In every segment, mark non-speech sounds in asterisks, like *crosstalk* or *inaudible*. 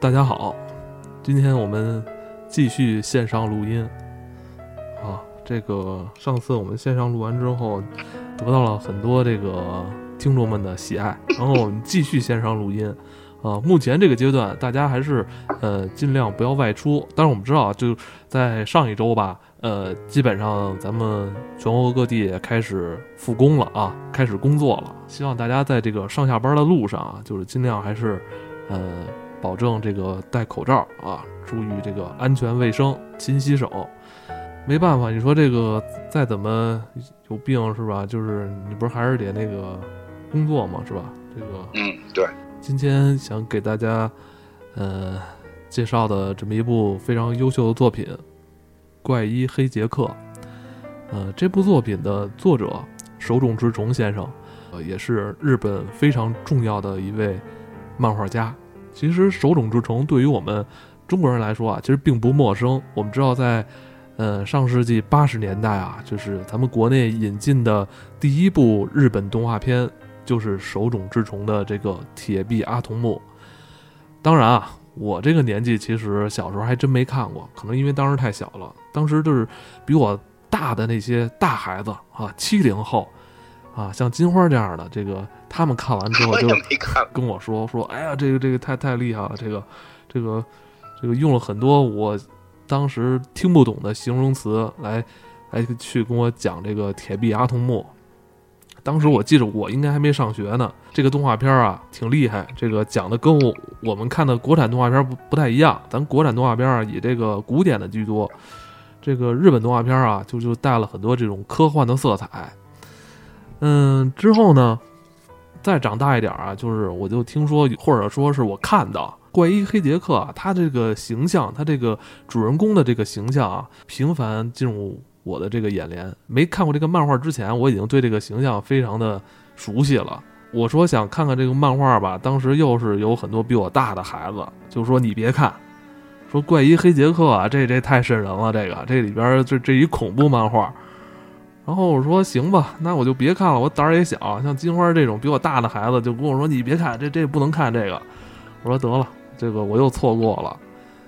大家好，今天我们继续线上录音啊。这个上次我们线上录完之后，得到了很多这个听众们的喜爱，*laughs* 然后我们继续线上录音啊。目前这个阶段，大家还是呃尽量不要外出。但是我们知道，就在上一周吧，呃，基本上咱们全国各地也开始复工了啊，开始工作了。希望大家在这个上下班的路上啊，就是尽量还是呃。保证这个戴口罩啊，注意这个安全卫生，勤洗手。没办法，你说这个再怎么有病是吧？就是你不是还是得那个工作嘛，是吧？这个嗯，对。今天想给大家呃介绍的这么一部非常优秀的作品《怪医黑杰克》。呃，这部作品的作者手冢治虫先生，呃，也是日本非常重要的一位漫画家。其实手冢治虫对于我们中国人来说啊，其实并不陌生。我们知道，在呃上世纪八十年代啊，就是咱们国内引进的第一部日本动画片，就是手冢治虫的这个《铁臂阿童木》。当然啊，我这个年纪其实小时候还真没看过，可能因为当时太小了。当时就是比我大的那些大孩子啊，七零后。啊，像金花这样的，这个他们看完之后 *laughs* 就跟我说说，哎呀，这个这个太太厉害了，这个这个这个用了很多我当时听不懂的形容词来来去跟我讲这个铁臂阿童木。当时我记着我应该还没上学呢，这个动画片啊挺厉害，这个讲的跟我我们看的国产动画片不不太一样，咱国产动画片啊以这个古典的居多，这个日本动画片啊就就带了很多这种科幻的色彩。嗯，之后呢，再长大一点啊，就是我就听说，或者说是我看到怪医黑杰克啊，他这个形象，他这个主人公的这个形象啊，频繁进入我的这个眼帘。没看过这个漫画之前，我已经对这个形象非常的熟悉了。我说想看看这个漫画吧，当时又是有很多比我大的孩子，就说你别看，说怪医黑杰克啊，这这太瘆人了，这个这里边这这一恐怖漫画。然后我说行吧，那我就别看了，我胆儿也小。像金花这种比我大的孩子就跟我说：“你别看这，这不能看这个。”我说得了，这个我又错过了。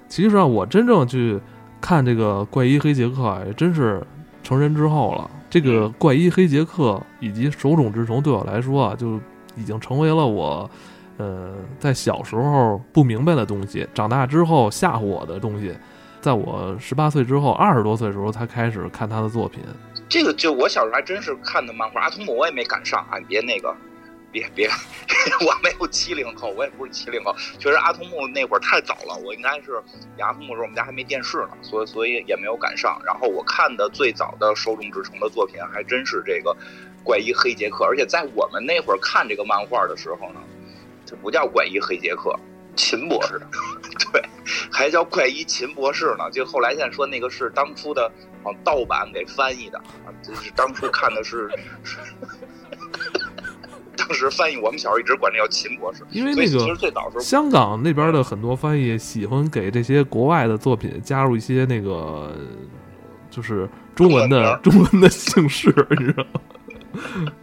其实啊，我真正去看这个怪医黑杰克，也真是成人之后了。这个怪医黑杰克以及手冢治虫对我来说啊，就已经成为了我，呃，在小时候不明白的东西，长大之后吓唬我的东西。在我十八岁之后，二十多岁的时候才开始看他的作品。这个就我小时候还真是看的漫画，阿童木我也没赶上啊！你别那个，别别，*laughs* 我没有七零后，我也不是七零后。确实阿童木那会儿太早了，我应该是阿童木时候我们家还没电视呢，所以所以也没有赶上。然后我看的最早的手冢治虫的作品还真是这个怪医黑杰克，而且在我们那会儿看这个漫画的时候呢，这不叫怪医黑杰克。*laughs* 秦博士，对，还叫怪医秦博士呢。就后来现在说那个是当初的往盗版给翻译的啊，就是当初看的是，*laughs* 当时翻译我们小时候一直管这叫秦博士，因为那个其实最早时候香港那边的很多翻译喜欢给这些国外的作品加入一些那个就是中文的中文的姓氏，你知道吗？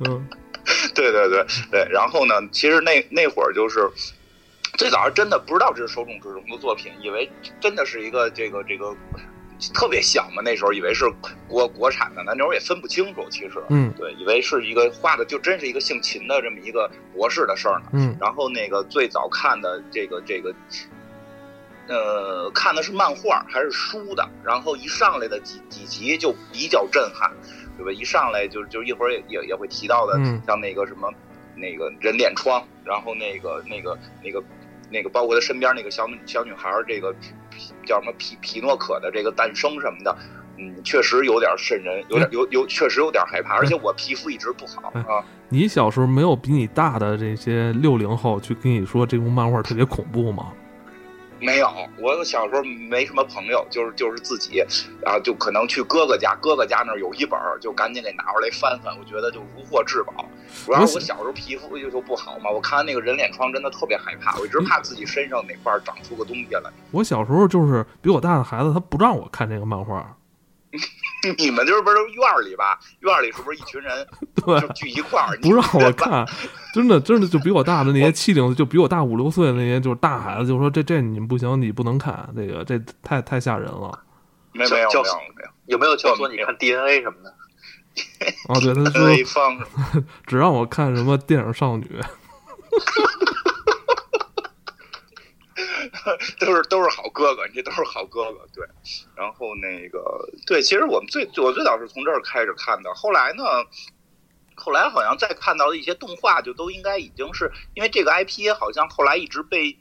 嗯，*laughs* 对对对对。然后呢，其实那那会儿就是。最早是真的不知道这是手冢治虫的作品，以为真的是一个这个这个特别小嘛，那时候以为是国国产的，那那会儿也分不清楚，其实，嗯，对，以为是一个画的就真是一个姓秦的这么一个博士的事儿呢，嗯，然后那个最早看的这个这个，呃，看的是漫画还是书的，然后一上来的几几集就比较震撼，对吧？一上来就就一会儿也也也会提到的，像那个什么那个人脸疮，然后那个那个那个。那个包括他身边那个小小女孩，这个叫什么皮皮诺可的这个诞生什么的，嗯，确实有点瘆人，有点有有，确实有点害怕。而且我皮肤一直不好啊。你小时候没有比你大的这些六零后去跟你说这部漫画特别恐怖吗？没有，我小时候没什么朋友，就是就是自己，啊，就可能去哥哥家，哥哥家那儿有一本，就赶紧给拿出来翻翻。我觉得就如获至宝。主要是我小时候皮肤就就不好嘛，我看完那个人脸疮真的特别害怕，我一直怕自己身上哪块长出个东西来。我小时候就是比我大的孩子，他不让我看这个漫画。*laughs* 你们就是不是院里吧？院里是不是一群人 *laughs* 对，聚一块儿？不让我看，真的真的就比我大的那些七零，就比我大五六岁的那些就是大孩子，就说这这你们不行，你不能看这个，这太太吓人了。没没有没有没有，有没有教唆你看 DNA 什么的？哦，对，他说 *laughs* 只让我看什么电影少女，*laughs* 都是都是好哥哥，你这都是好哥哥，对。然后那个对，其实我们最我最早是从这儿开始看的，后来呢，后来好像再看到的一些动画，就都应该已经是因为这个 IP 好像后来一直被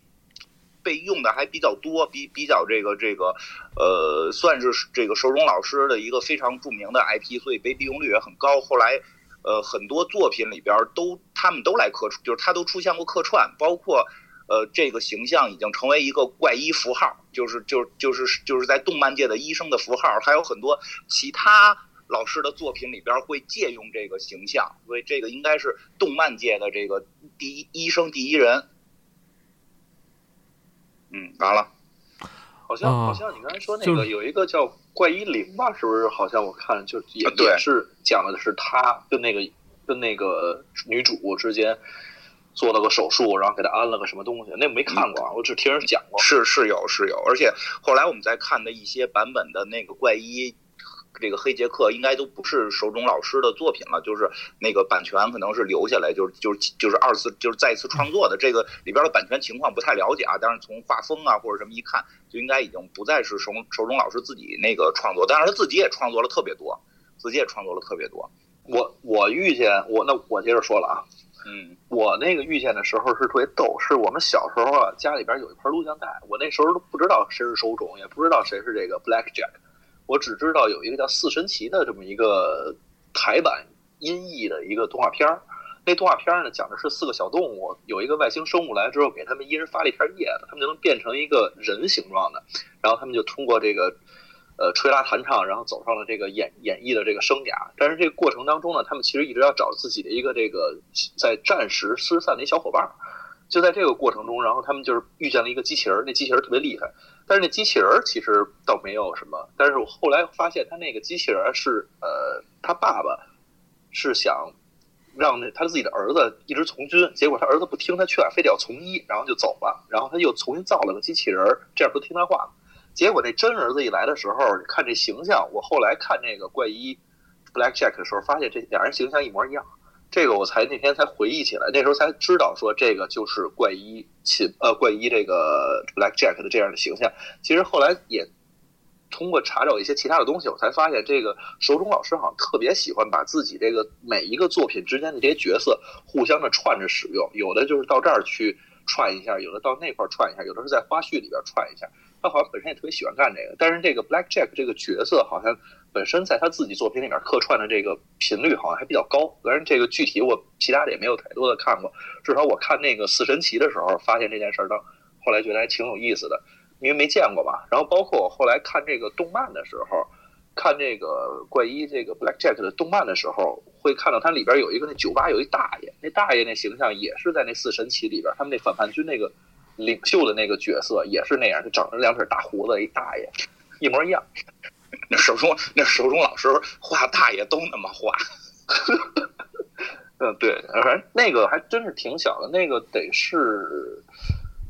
被用的还比较多，比比较这个这个呃，算是这个手冢老师的一个非常著名的 IP，所以被利用率也很高。后来。呃，很多作品里边都他们都来客串，就是他都出现过客串，包括呃，这个形象已经成为一个怪医符号，就是就是就是就是在动漫界的医生的符号，还有很多其他老师的作品里边会借用这个形象，所以这个应该是动漫界的这个第一医生第一人。嗯，完了，好像啊好像你刚才说那个有一个叫怪医灵吧，是不是？好像我看就也也是讲的是他跟那个跟那个女主之间做了个手术，然后给他安了个什么东西，那个没看过啊，我只听人讲过。是是有是有，而且后来我们在看的一些版本的那个怪医。这个黑杰克应该都不是手冢老师的作品了，就是那个版权可能是留下来，就是就是就是二次就是再次创作的。这个里边的版权情况不太了解啊，但是从画风啊或者什么一看，就应该已经不再是手手冢老师自己那个创作，但是他自己也创作了特别多，自己也创作了特别多。我我遇见我那我接着说了啊，嗯我那个遇见的时候是特别逗，是我们小时候啊，家里边有一盘录像带，我那时候都不知道谁是手冢，也不知道谁是这个 Black Jack，我只知道有一个叫《四神奇》的这么一个台版音译的一个动画片儿。那动画片儿呢，讲的是四个小动物，有一个外星生物来之后，给他们一人发了一片叶子，他们就能变成一个人形状的，然后他们就通过这个。呃，吹拉弹唱，然后走上了这个演演绎的这个生涯。但是这个过程当中呢，他们其实一直要找自己的一个这个在战时失散的一小伙伴儿。就在这个过程中，然后他们就是遇见了一个机器人儿，那机器人儿特别厉害，但是那机器人儿其实倒没有什么。但是我后来发现，他那个机器人儿是呃，他爸爸是想让那他自己的儿子一直从军，结果他儿子不听他劝，非得要从医，然后就走了。然后他又重新造了个机器人儿，这样不听他话了。结果那真儿子一来的时候，看这形象，我后来看那个怪医 Black Jack 的时候，发现这俩人形象一模一样。这个我才那天才回忆起来，那时候才知道说这个就是怪医秦呃怪医这个 Black Jack 的这样的形象。其实后来也通过查找一些其他的东西，我才发现这个手冢老师好像特别喜欢把自己这个每一个作品之间的这些角色互相的串着使用，有的就是到这儿去串一下，有的到那块串一下，有的是在花絮里边串一下。他好像本身也特别喜欢干这个，但是这个 Black Jack 这个角色好像本身在他自己作品里面客串的这个频率好像还比较高。当然，这个具体我其他的也没有太多的看过，至少我看那个四神奇的时候发现这件事儿，当后来觉得还挺有意思的，因为没见过吧。然后包括我后来看这个动漫的时候，看这个怪医这个 Black Jack 的动漫的时候，会看到它里边有一个那酒吧有一大爷，那大爷那形象也是在那四神奇里边，他们那反叛军那个。领袖的那个角色也是那样，就长着两撇大胡子，一大爷，一模一样。那手中那手中老师画大爷都那么画。*laughs* 嗯，对，反正那个还真是挺小的，那个得是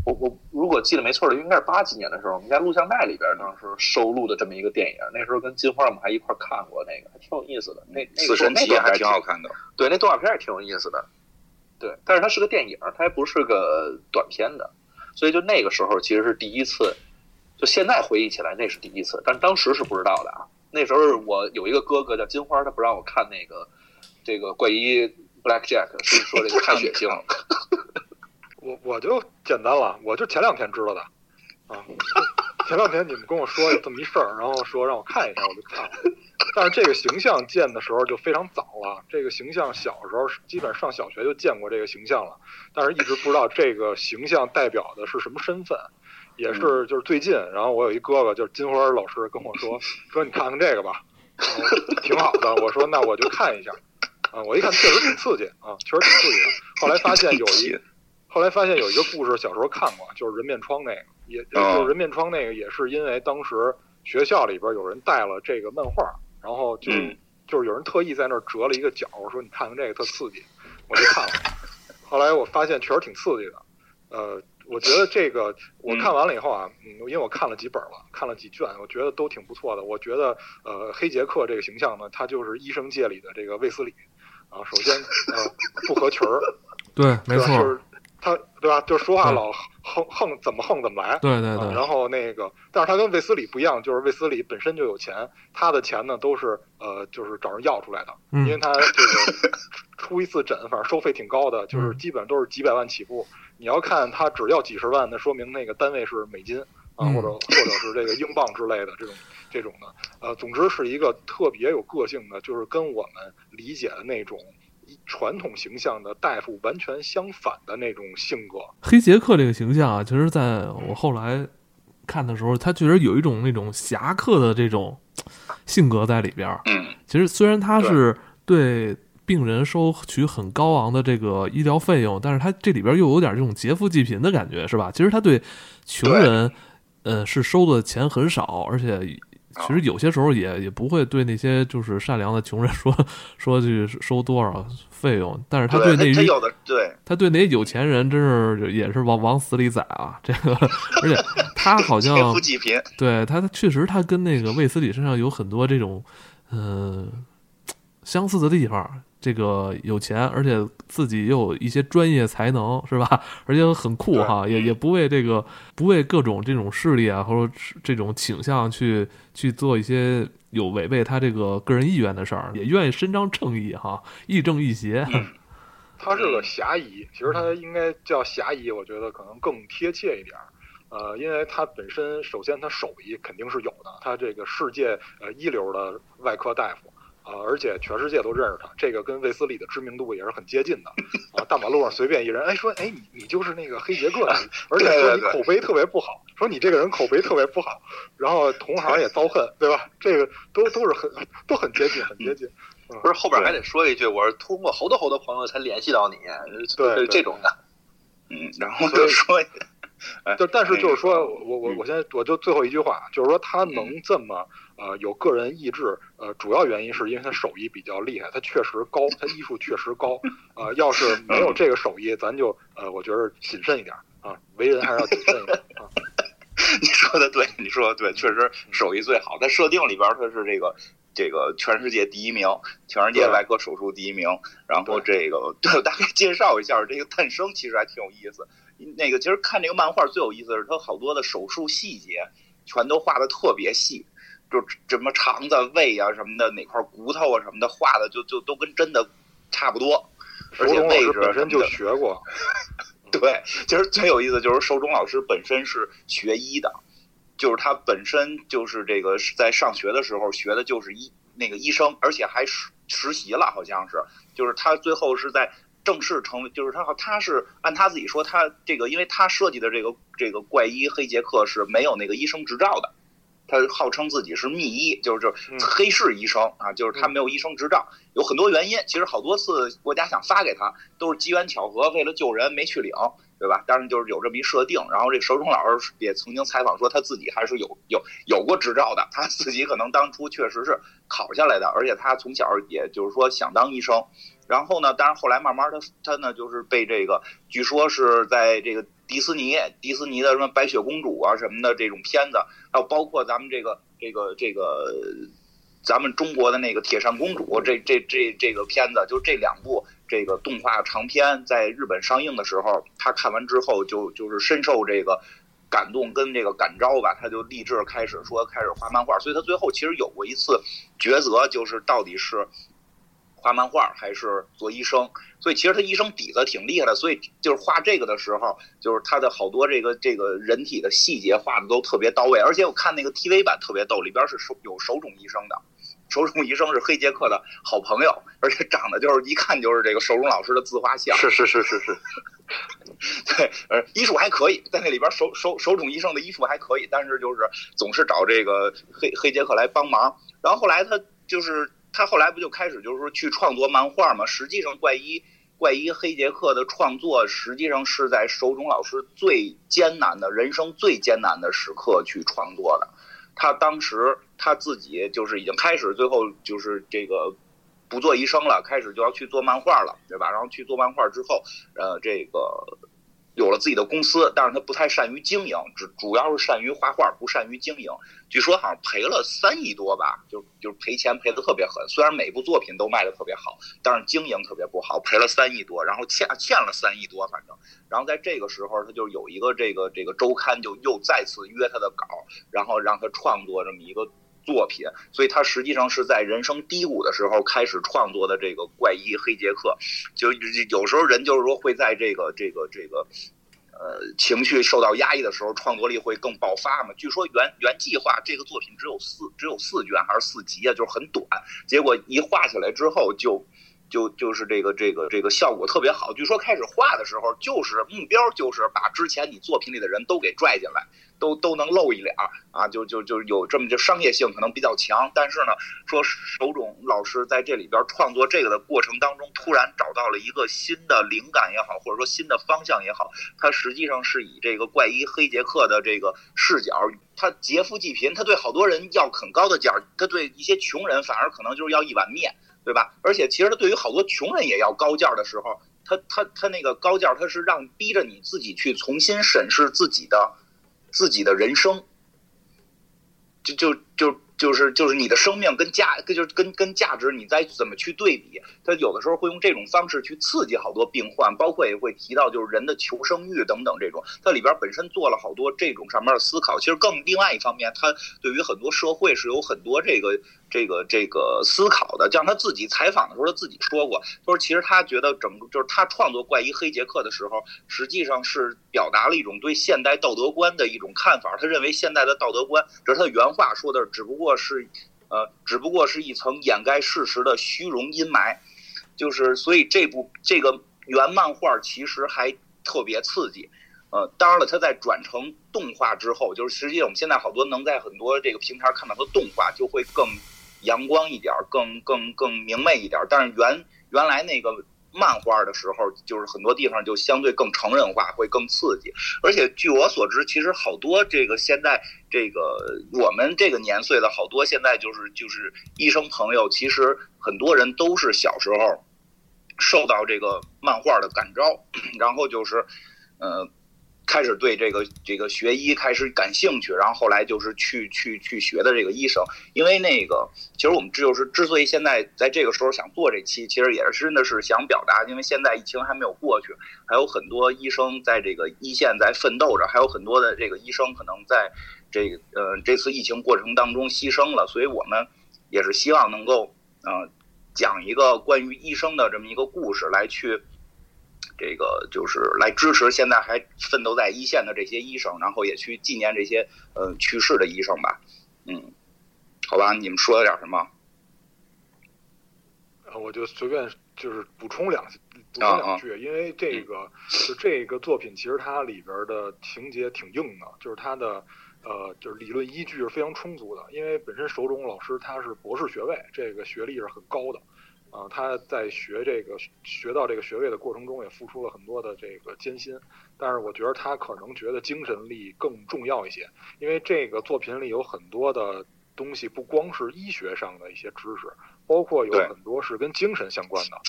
我我如果记得没错的，应该是八几年的时候，我们家录像带里边当时收录的这么一个电影。那时候跟金花我们还一块看过那个，还挺有意思的。那那四神奇还挺好看。看的。对，那动画片也挺有意思的。对，但是它是个电影，它还不是个短片的。所以就那个时候其实是第一次，就现在回忆起来那是第一次，但当时是不知道的啊。那时候我有一个哥哥叫金花，他不让我看那个这个怪医 Black Jack，是说这个太血腥。*laughs* 我我就简单了，我就前两天知道的啊。前两天你们跟我说有这么一事儿，然后说让我看一下，我就看了。但是这个形象建的时候就非常早了，这个形象小时候基本上小学就见过这个形象了，但是一直不知道这个形象代表的是什么身份。也是就是最近，然后我有一哥哥就是金花老师跟我说说你看看这个吧，挺好的。我说那我就看一下啊，我一看确实挺刺激啊，确实挺刺激的。后来发现有一。*laughs* 后来发现有一个故事，小时候看过，就是人面疮那个，也就是人面疮那个，也是因为当时学校里边有人带了这个漫画，然然后就、嗯就是有人特意在那儿折了一个角，说你看看这个特刺激，我就看了。*laughs* 后来我发现确实挺刺激的，呃，我觉得这个我看完了以后啊，嗯，因为我看了几本了，看了几卷，我觉得都挺不错的。我觉得呃，黑杰克这个形象呢，他就是医生界里的这个卫斯理啊。首先呃，不合群儿，对，没错，是他对吧？就说话老横横怎么横怎么来。啊，对对对，然后那个，但是他跟卫斯理不一样，就是卫斯理本身就有钱，他的钱呢都是呃，就是找人要出来的，因为嗯，他这个出一次诊，反正收费挺高的，就是嗯基本都是几百万起步。你要看他只要几十万，那说明那个单位是美金啊，嗯或者或者是这个英镑之类的这种这种的。呃，总之是一个特别有个性的，就是跟我们理解的那种传统形象的大夫完全相反的那种性格。黑杰克这个形象啊，其实在我后来看的时候，他确实有一种那种侠客的这种性格在里边儿。嗯其实虽然他是对病人收取很高昂的这个医疗费用，但是他这里边又有点这种劫富济贫的感觉，是吧？其实他对穷人，呃，是收的钱很少，而且其实有些时候也也不会对那些就是善良的穷人 *laughs* 说说去收多少费用，但是他对那些他有的对他对那些有钱人真是也是往往死里宰啊！这个，而且他好 *laughs* 像对他，他确实他跟那个卫斯理身上有很多这种，嗯、相似的地方。这个有钱，而且自己又有一些专业才能，是吧？而且很酷哈，也也不为这个不为各种这种势力啊，或者是这种倾向去去做一些有违背他这个个人意愿的事儿，也愿意伸张正义哈，亦正亦邪。*laughs* 他是个侠医，其实他应该叫侠医，我觉得可能更贴切一点儿。呃，因为他本身首先他手艺肯定是有的，他这个世界呃一流的外科大夫啊、而且全世界都认识他，这个跟卫斯理的知名度也是很接近的啊。大马路上随便一人，哎说，哎你你就是那个黑杰克，*laughs* 而且说你口碑特别不好，说你这个人口碑特别不好，然后同行也遭恨，对吧？这个都都是很都很接近，很接近。不是后边还得说一句，我是通过好多好多朋友才联系到你，对对这种的。嗯，然后就说，哎就但是就是说那个我我嗯我现在我就最后一句话，就是说他能这么呃有个人意志，呃，主要原因是因为他手艺比较厉害，他确实高，他医术确实高。呃，要是没有这个手艺，咱就呃，我觉得谨慎一点啊，为人还是要谨慎一点啊。*laughs* 你说的对，你说的对，确实手艺最好。在设定里边，他是这个这个全世界第一名，全世界外科手术第一名。然后这个 *laughs* 对我大概介绍一下这个诞生，其实还挺有意思。那个其实看这个漫画最有意思的是，他好多的手术细节全都画的特别细，就什么肠子、胃啊什么的，哪块骨头啊什么的，画的就就都跟真的差不多。而且位置师本身就学过，*laughs* 对，其实最有意思就是寿终老师本身是学医的，就是他本身就是这个是在上学的时候学的就是医那个医生，而且还实实习了，好像是，就是他最后是在正式成为，就是他好他是按他自己说，他这个因为他设计的这个这个怪医黑杰克是没有那个医生执照的。他号称自己是秘医，就是就是嗯黑市医生啊，就是他没有医生执照，有很多原因。其实好多次国家想发给他，都是机缘巧合，为了救人没去领，对吧？当然就是有这么一设定。然后这个手冢老师也曾经采访说，他自己还是有有有过执照的，他自己可能当初确实是考下来的，而且他从小也就是说想当医生。然后呢，当然后来慢慢他他呢就是被这个，据说是在这个迪士尼迪士尼的什么白雪公主啊什么的这种片子，还有包括咱们这个这个这个咱们中国的那个铁扇公主这这这这个片子，就这两部这个动画长片在日本上映的时候，他看完之后就就是深受这个。感动跟这个感召吧，他就立志开始说开始画漫画，所以他最后其实有过一次抉择，就是到底是画漫画还是做医生。所以其实他医生底子挺厉害的，所以就是画这个的时候，就是他的好多这个这个人体的细节画的都特别到位。而且我看那个 TV 版特别逗，里边是手有手冢医生的，手冢医生是黑杰克的好朋友，而且长得就是一看就是这个手冢老师的自画像。是是是是是，*laughs* 对，呃，医术还可以，在那里边手手手冢医生的医术还可以，但是就是总是找这个黑黑杰克来帮忙。然后后来他就是他后来不就开始就是说去创作漫画嘛？实际上怪医怪医黑杰克的创作，实际上是在手冢老师最艰难的人生最艰难的时刻去创作的。他当时他自己就是已经开始最后就是这个不做医生了，开始就要去做漫画了，对吧？然后去做漫画之后，呃，这个。有了自己的公司，但是他不太善于经营，只主要是善于画画，不善于经营。据说好像赔了三亿多吧，就就赔钱赔的特别狠。虽然每部作品都卖的特别好，但是经营特别不好，赔了三亿多，然后欠欠了三亿多，反正。然后在这个时候，他就有一个这个这个周刊就又再次约他的稿，然后让他创作这么一个。作品，所以他实际上是在人生低谷的时候开始创作的这个怪医黑杰克，就有时候人就是说会在这个这个这个，呃，情绪受到压抑的时候，创作力会更爆发嘛。据说原原计划这个作品只有四只有四卷还是四集啊，就是很短，结果一画起来之后就。就就就是这个这个这个效果特别好。据说开始画的时候，就是目标就是把之前你作品里的人都给拽进来，都都能露一脸啊，就就就有这么就商业性可能比较强。但是呢，说手冢老师在这里边创作这个的过程当中，突然找到了一个新的灵感也好，或者说新的方向也好，他实际上是以这个怪医黑杰克的这个视角，他劫富济贫，他对好多人要很高的价，他对一些穷人反而可能就是要一碗面。对吧？而且其实他对于好多穷人也要高价的时候，他他他那个高价，他是让逼着你自己去重新审视自己的自己的人生，就就就。就是就是你的生命跟价，就是跟跟价值，你再怎么去对比？他有的时候会用这种方式去刺激好多病患，包括也会提到就是人的求生欲等等这种。它里边本身做了好多这种上面的思考。其实更另外一方面，他对于很多社会是有很多这个这个这个思考的。像他自己采访的时候，他自己说过，他说其实他觉得整个就是他创作怪医黑杰克的时候，实际上是表达了一种对现代道德观的一种看法。他认为现代的道德观，这是他的原话说的，只不过。是，呃，只不过是一层掩盖事实的虚荣阴霾，就是所以这部这个原漫画其实还特别刺激，呃，当然了，它在转成动画之后，就是实际上我们现在好多能在很多这个平台看到的动画就会更阳光一点，更更更明媚一点，但是原原来那个。漫画的时候，就是很多地方就相对更成人化，会更刺激。而且据我所知，其实好多这个现在这个我们这个年岁的好多现在就是就是医生朋友，其实很多人都是小时候受到这个漫画的感召，*coughs* 然后就是嗯。开始对这个这个学医开始感兴趣，然后后来就是去去去学的这个医生。因为那个，其实我们就是之所以现在在这个时候想做这期，其实也是真的是想表达，因为现在疫情还没有过去，还有很多医生在这个一线在奋斗着，还有很多的这个医生可能在这个呃这次疫情过程当中牺牲了，所以我们也是希望能够嗯讲一个关于医生的这么一个故事来去。这个就是来支持现在还奋斗在一线的这些医生，然后也去纪念这些呃去世的医生吧。嗯，好吧，你们说了点什么？呃，我就随便就是补充两补充两句，因为这个就这个作品其实它里边的情节挺硬的，就是它的呃就是理论依据是非常充足的，因为本身手冢老师他是博士学位，这个学历是很高的。啊，他在学这个学到这个学位的过程中，也付出了很多的这个艰辛。但是我觉得他可能觉得精神力更重要一些，因为这个作品里有很多的东西，不光是医学上的一些知识，包括有很多是跟精神相关的。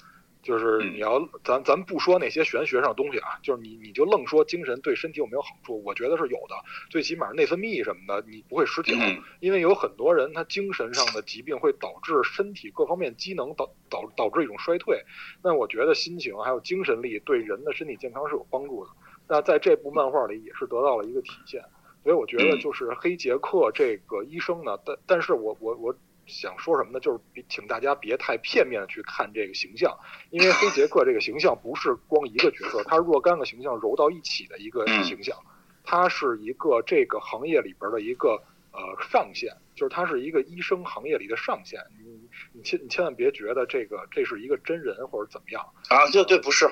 就是你要咱咱不说那些玄学上的东西啊，就是你你就愣说精神对身体有没有好处？我觉得是有的，最起码内分泌什么的你不会失调，因为有很多人他精神上的疾病会导致身体各方面机能导导导致一种衰退。那我觉得心情还有精神力对人的身体健康是有帮助的。那在这部漫画里也是得到了一个体现，所以我觉得就是黑杰克这个医生呢，但但是我我我。想说什么呢？就是请大家别太片面的去看这个形象，因为黑杰克这个形象不是光一个角色，他若干个形象揉到一起的一个形象，他是一个这个行业里边的一个呃上限，就是他是一个医生行业里的上限。你你千你千万别觉得这个这是一个真人或者怎么样啊？对对，不是啊，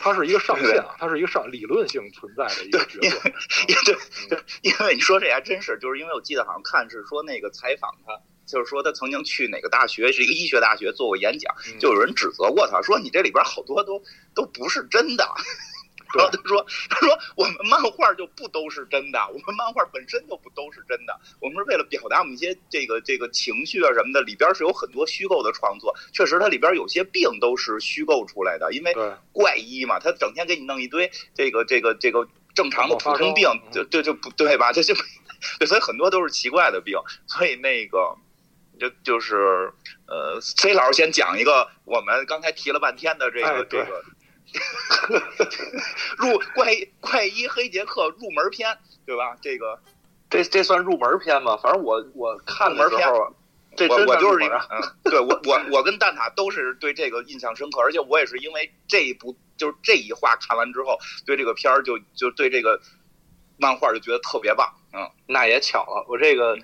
他是一个上限啊，他是一个上理论性存在的一个角色。对对，因为你说这还真是，就是因为我记得好像看是说那个采访他。就是说，他曾经去哪个大学，是一个医学大学做过演讲，就有人指责过他，说你这里边好多都都不是真的。然后他说：“他说我们漫画就不都是真的，我们漫画本身就不都是真的，我们是为了表达我们一些这个这个情绪啊什么的，里边是有很多虚构的创作。确实，它里边有些病都是虚构出来的，因为，怪医嘛，他整天给你弄一堆这个这个这个正常的普通病，就就就不对吧？这就对，所以很多都是奇怪的病。所以那个就就是呃，C 老师先讲一个我们刚才提了半天的这个、哎这个 *laughs* 入怪怪医黑杰克入门篇，对吧？这个这这算入门篇吗？反正我我看的时候啊，这真我我就是嗯，对我我我跟蛋挞都是对这个印象深刻，而且我也是因为这一部就是这一话看完之后，对这个片儿就就对这个漫画就觉得特别棒，嗯，那也巧了，我这个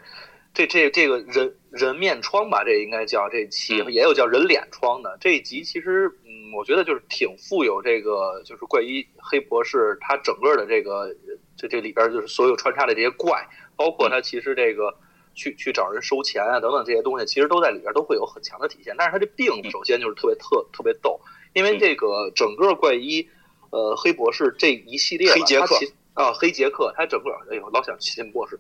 这这这个人人面疮吧，这应该叫这期，嗯也有叫人脸疮的这一集，其实嗯，我觉得就是挺富有这个就是怪医黑博士他整个的这个这这里边就是所有穿插的这些怪，包括他其实这个。去去找人收钱啊，等等这些东西，其实都在里边都会有很强的体现。但是他这病嗯首先就是特别特特别逗，因为这个整个怪医，呃，黑博士这一系列，黑杰克他其啊，黑杰克，他整个哎呦，老想新博士，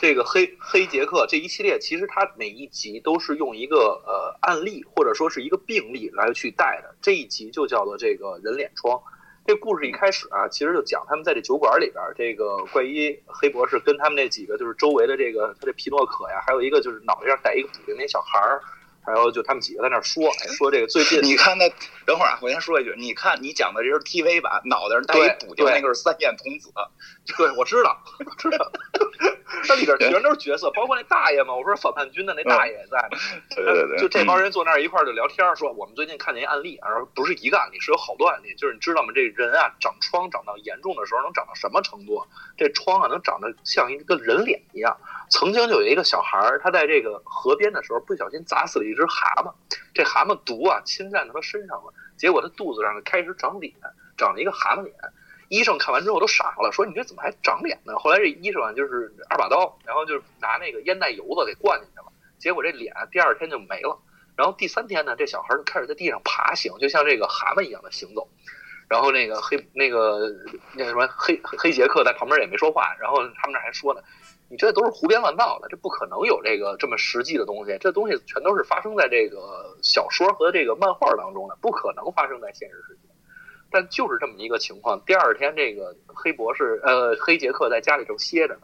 这个黑黑杰克这一系列，其实他每一集都是用一个呃案例或者说是一个病例来去带的。这一集就叫做这个人脸疮。这故事一开始啊，其实就讲他们在这酒馆里边，这个怪医黑博士跟他们那几个就是周围的这个他这皮诺可呀，还有一个就是脑袋上戴一个补丁那小孩儿，还有就他们几个在那儿说，*laughs* 哎，说这个最近你看那，等会儿啊，我先说一句，你看你讲的这是 TV 版，脑袋上戴一补丁，那个是三眼童子，*laughs* 对，我知道，我知道，*laughs* 那里边全都是角色，包括那大爷嘛。我说反叛军的那大爷也在呢。对对对，就这帮人坐那儿一块儿就聊天，说我们最近看见一案例，然后不是一个案例，是有好多案例。就是你知道吗？这人啊，长疮长到严重的时候能长到什么程度？这疮啊，能长得像一个人脸一样。曾经就有一个小孩儿，他在这个河边的时候不小心砸死了一只蛤蟆，这蛤蟆毒啊侵占到他身上了，结果他肚子上开始长脸，长了一个蛤蟆脸。医生看完之后都傻了，说你这怎么还长脸呢？后来这医生啊就是二把刀，然后就拿那个烟袋油子给灌进去了，结果这脸第二天就没了。然后第三天呢，这小孩就开始在地上爬行，就像这个蛤蟆一样的行走。然后那个黑那个那什么黑黑杰克在旁边也没说话，然后他们那还说呢，你这都是胡编乱造的，这不可能有这个这么实际的东西，这东西全都是发生在这个小说和这个漫画当中的，不可能发生在现实世界。但就是这么一个情况，第二天这个黑博士呃黑杰克在家里正歇着呢，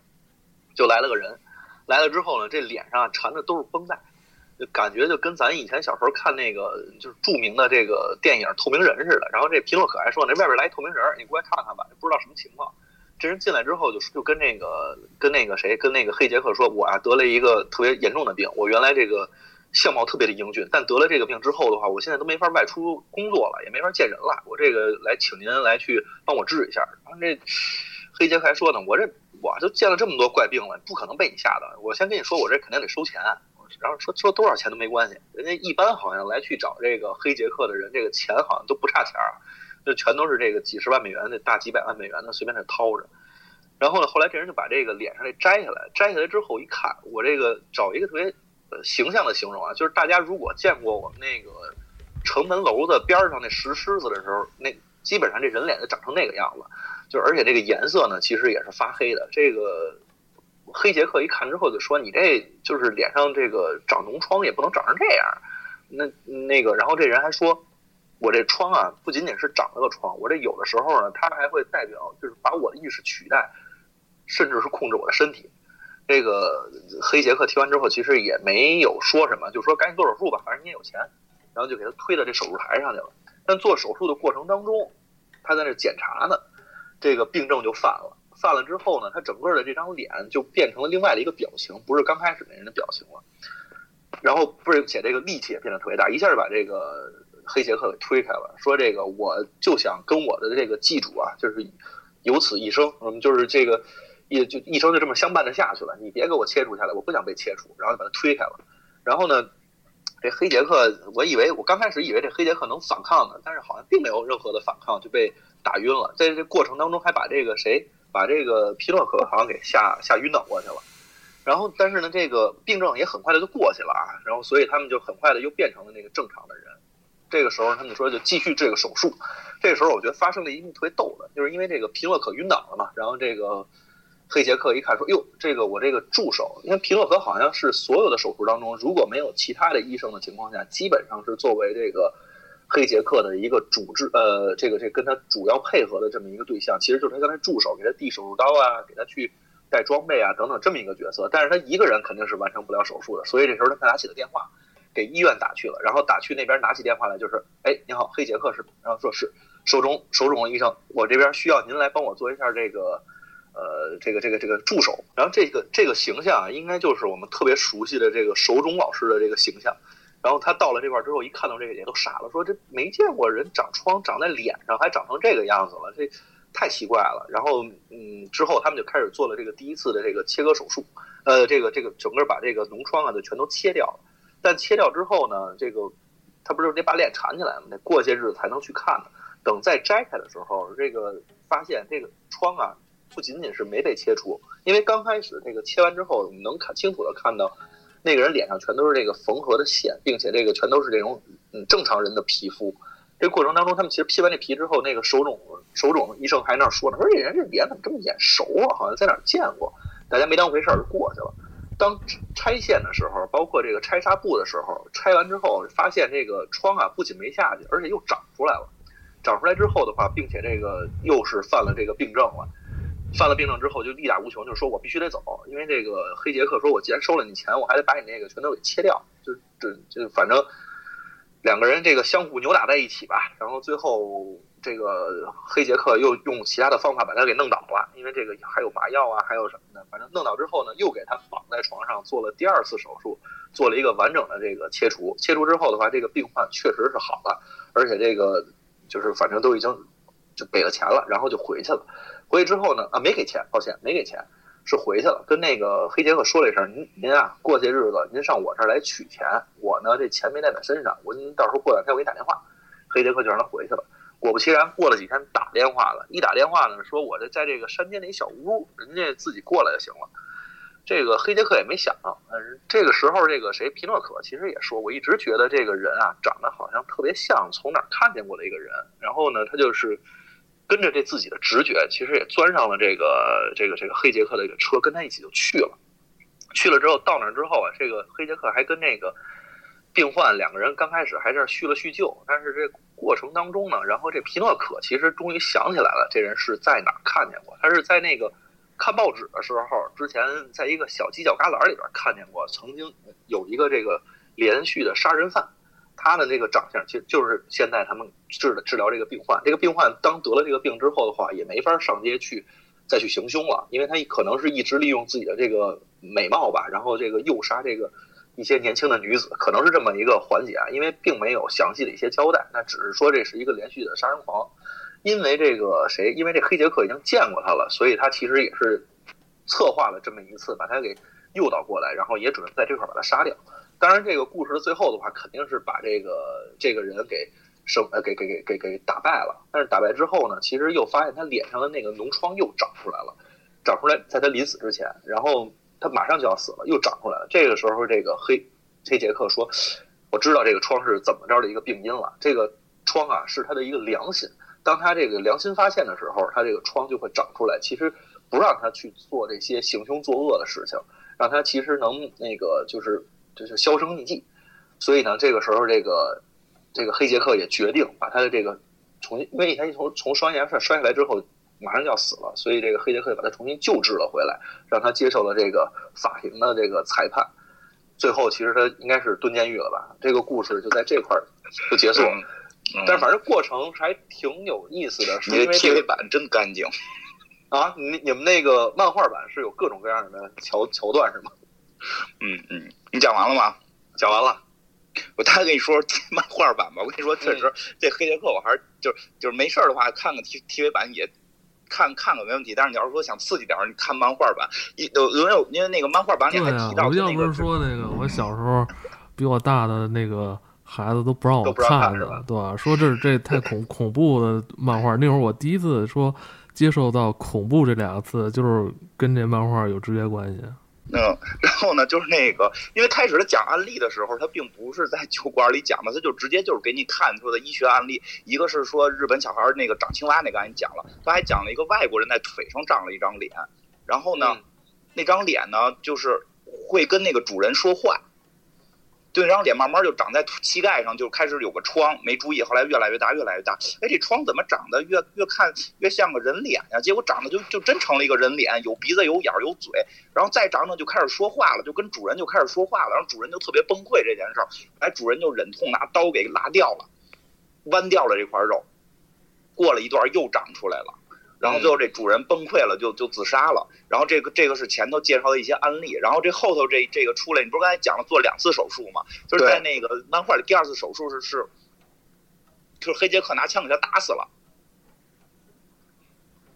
就来了个人，来了之后呢，这脸上缠的都是绷带。就感觉就跟咱以前小时候看那个就是著名的这个电影《透明人》似的。然后这皮诺可还说呢，外边来一透明人，你过来看看吧，不知道什么情况。这人进来之后就就跟那个跟那个谁跟那个黑杰克说，我啊得了一个特别严重的病，我原来这个相貌特别的英俊，但得了这个病之后的话，我现在都没法外出工作了，也没法见人了。我这个来请您来去帮我治一下。然后这黑杰克还说呢，我这我就见了这么多怪病了，不可能被你吓到。我先跟你说，我这肯定得收钱。然后说说多少钱都没关系，人家一般好像来去找这个黑杰克的人，这个钱好像都不差钱儿，就全都是这个几十万美元的大几百万美元的随便的掏着。然后呢，后来这人就把这个脸上这摘下来，摘下来之后一看，我这个找一个特别形象的形容啊，就是大家如果见过我们那个城门楼子边上那石狮子的时候，那基本上这人脸就长成那个样子，就而且这个颜色呢，其实也是发黑的，这个。黑杰克一看之后就说：“你这就是脸上这个长脓疮，也不能长成这样。”那那个，然后这人还说：“我这疮啊，不仅仅是长了个疮，我这有的时候呢，它还会代表就是把我的意识取代，甚至是控制我的身体。”这个黑杰克听完之后，其实也没有说什么，就说：“赶紧做手术吧，反正你也有钱。”然后就给他推到这手术台上去了。但做手术的过程当中，他在那检查呢，这个病症就犯了。犯了之后呢，他整个的这张脸就变成了另外的一个表情，不是刚开始那人的表情了。然后，不是且这个力气也变得特别大，一下就把这个黑杰克给推开了，说：“这个我就想跟我的这个祭主啊，就是有此一生，我们就是这个也就一生就这么相伴着下去了。你别给我切除下来，我不想被切除。”然后就把他推开了。然后呢，这黑杰克，我以为我刚开始以为这黑杰克能反抗呢，但是好像并没有任何的反抗，就被打晕了。在这过程当中，还把这个谁？把这个皮诺可好像给吓吓晕倒过去了，然后但是呢，这个病症也很快的就过去了啊，然后所以他们就很快的又变成了那个正常的人。这个时候他们说就继续这个手术。这个时候我觉得发生了一幕特别逗的，就是因为这个皮诺可晕倒了嘛，然后这个黑杰克一看说：“哟，这个我这个助手，因为皮诺克好像是所有的手术当中，如果没有其他的医生的情况下，基本上是作为这个黑杰克的一个主治，呃，这个这跟他主要配合的这么一个对象，其实就是他刚才助手给他递手术刀啊，给他去带装备啊等等这么一个角色。但是他一个人肯定是完成不了手术的，所以这时候他拿起了电话，给医院打去了，然后打去那边拿起电话来就是：哎，你好，黑杰克是？然后说是。手肿手肿医生，我这边需要您来帮我做一下这个，呃，这个这个这个助手。然后这个这个形象啊，应该就是我们特别熟悉的这个手肿老师的这个形象。然后他到了这块之后，一看到这个也都傻了，说这没见过人长疮长在脸上，还长成这个样子了，这太奇怪了。然后嗯，之后他们就开始做了这个第一次的这个切割手术，呃，这个这个整个把这个脓疮啊就全都切掉了。但切掉之后呢，这个他不是得把脸缠起来吗？得过些日子才能去看呢。等再摘开的时候，这个发现这个疮啊，不仅仅是没被切除，因为刚开始这个切完之后，你能看清楚的看到，那个人脸上全都是这个缝合的线，并且这个全都是这种嗯正常人的皮肤。这过程当中，他们其实劈完这皮之后，那个手肿手肿医生还那说呢，说这人这脸怎么这么眼熟啊？好像在哪见过。大家没当回事儿就过去了。当拆线的时候，包括这个拆纱布的时候，拆完之后发现这个疮啊，不仅没下去，而且又长出来了。长出来之后的话，并且这个又是犯了这个病症了，犯了病症之后就力大无穷，就是说我必须得走，因为这个黑杰克说，我既然收了你钱，我还得把你那个全都给切掉，就就就反正两个人这个相互扭打在一起吧，然后最后这个黑杰克又用其他的方法把他给弄倒了，因为这个还有麻药啊，还有什么的，反正弄倒之后呢，又给他绑在床上做了第二次手术，做了一个完整的这个切除，切除之后的话，这个病患确实是好了，而且这个。就是反正都已经就给了钱了，然后就回去了。回去之后呢，啊，没给钱，抱歉，没给钱，是回去了。跟那个黑杰克说了一声：“您您啊，过些日子您上我这儿来取钱，我呢这钱没带在身上，我您到时候过两天我给你打电话。”黑杰克就让他回去了。果不其然，过了几天打电话了，一打电话呢，说我这在这个山间的一小屋，人家自己过来就行了。这个黑杰克也没想到，嗯，这个时候这个谁皮诺可其实也说，我一直觉得这个人啊长得好像特别像从哪儿看见过的一个人。然后呢，他就是跟着这自己的直觉，其实也钻上了这个这个这个黑杰克的一个车，跟他一起就去了。去了之后到那之后啊，这个黑杰克还跟那个病患两个人刚开始还在叙了叙旧，但是这过程当中呢，然后这皮诺可其实终于想起来了，这人是在哪看见过，他是在那个。看报纸的时候，之前在一个小犄角旮旯里边看见过，曾经有一个这个连续的杀人犯，他的这个长相其实就是现在他们治的治疗这个病患。这个病患当得了这个病之后的话，也没法上街去再去行凶了，因为他可能是一直利用自己的这个美貌吧，然后这个诱杀这个一些年轻的女子，可能是这么一个环节啊，因为并没有详细的一些交代，那只是说这是一个连续的杀人狂。因为这个谁，因为这黑杰克已经见过他了，所以他其实也是策划了这么一次，把他给诱导过来，然后也准备在这块把他杀掉。当然，这个故事的最后的话，肯定是把这个这个人给生呃给给给给给打败了。但是打败之后呢，其实又发现他脸上的那个脓疮又长出来了，长出来在他临死之前，然后他马上就要死了，又长出来了。这个时候，这个黑黑杰克说：“我知道这个疮是怎么着的一个病因了。这个疮啊，是他的一个良心。”当他这个良心发现的时候，他这个疮就会长出来。其实不让他去做这些行凶作恶的事情，让他其实能那个就是就是销声匿迹。所以呢，这个时候这个这个黑杰克也决定把他的这个重新，因为他从从双崖上摔下来之后马上就要死了，所以这个黑杰克把他重新救治了回来，让他接受了这个法庭的这个裁判。最后其实他应该是蹲监狱了吧？这个故事就在这块儿就结束了。但是反正过程还挺有意思的，是因为 TV 版真干净啊！你你们那个漫画版是有各种各样的桥桥段是吗？嗯嗯，你讲完了吗？讲完了。我大概跟你说 *laughs* 漫画版吧。我跟你说，确实这黑杰克我还是就是就是没事儿的话看个 T TV 版也看看个没问题。但是你要是说想刺激点儿你看漫画版，有有有因为那个漫画版里还提到那个。不是说那个我小时候比我大的那个。孩子都不让我看的，对吧？说这这太恐恐怖的漫画。那会儿我第一次说接受到“恐怖”这两个字，就是跟这漫画有直接关系。嗯，然后呢，就是那个，因为开始他讲案例的时候，他并不是在酒馆里讲的，他就直接就是给你看出的医学案例。一个是说日本小孩那个长青蛙那个，案例讲了，他还讲了一个外国人在腿上长了一张脸，然后呢，那张脸呢，就是会跟那个主人说话。对，然后脸慢慢就长在膝盖上，就开始有个疮，没注意，后来越来越大，越来越大。哎，这疮怎么长得越越看越像个人脸呀？结果长得就就真成了一个人脸，有鼻子，有眼，有嘴，然后再长长就开始说话了，就跟主人就开始说话了。然后主人就特别崩溃这件事儿，哎，主人就忍痛拿刀给拉掉了，剜掉了这块肉。过了一段又长出来了。然后最后这主人崩溃了，就就自杀了。然后这个这个是前头介绍的一些案例。然后这后头这这个出来，你不是刚才讲了做两次手术吗？就是在那个漫画里，第二次手术是是，就是黑杰克拿枪给他打死了。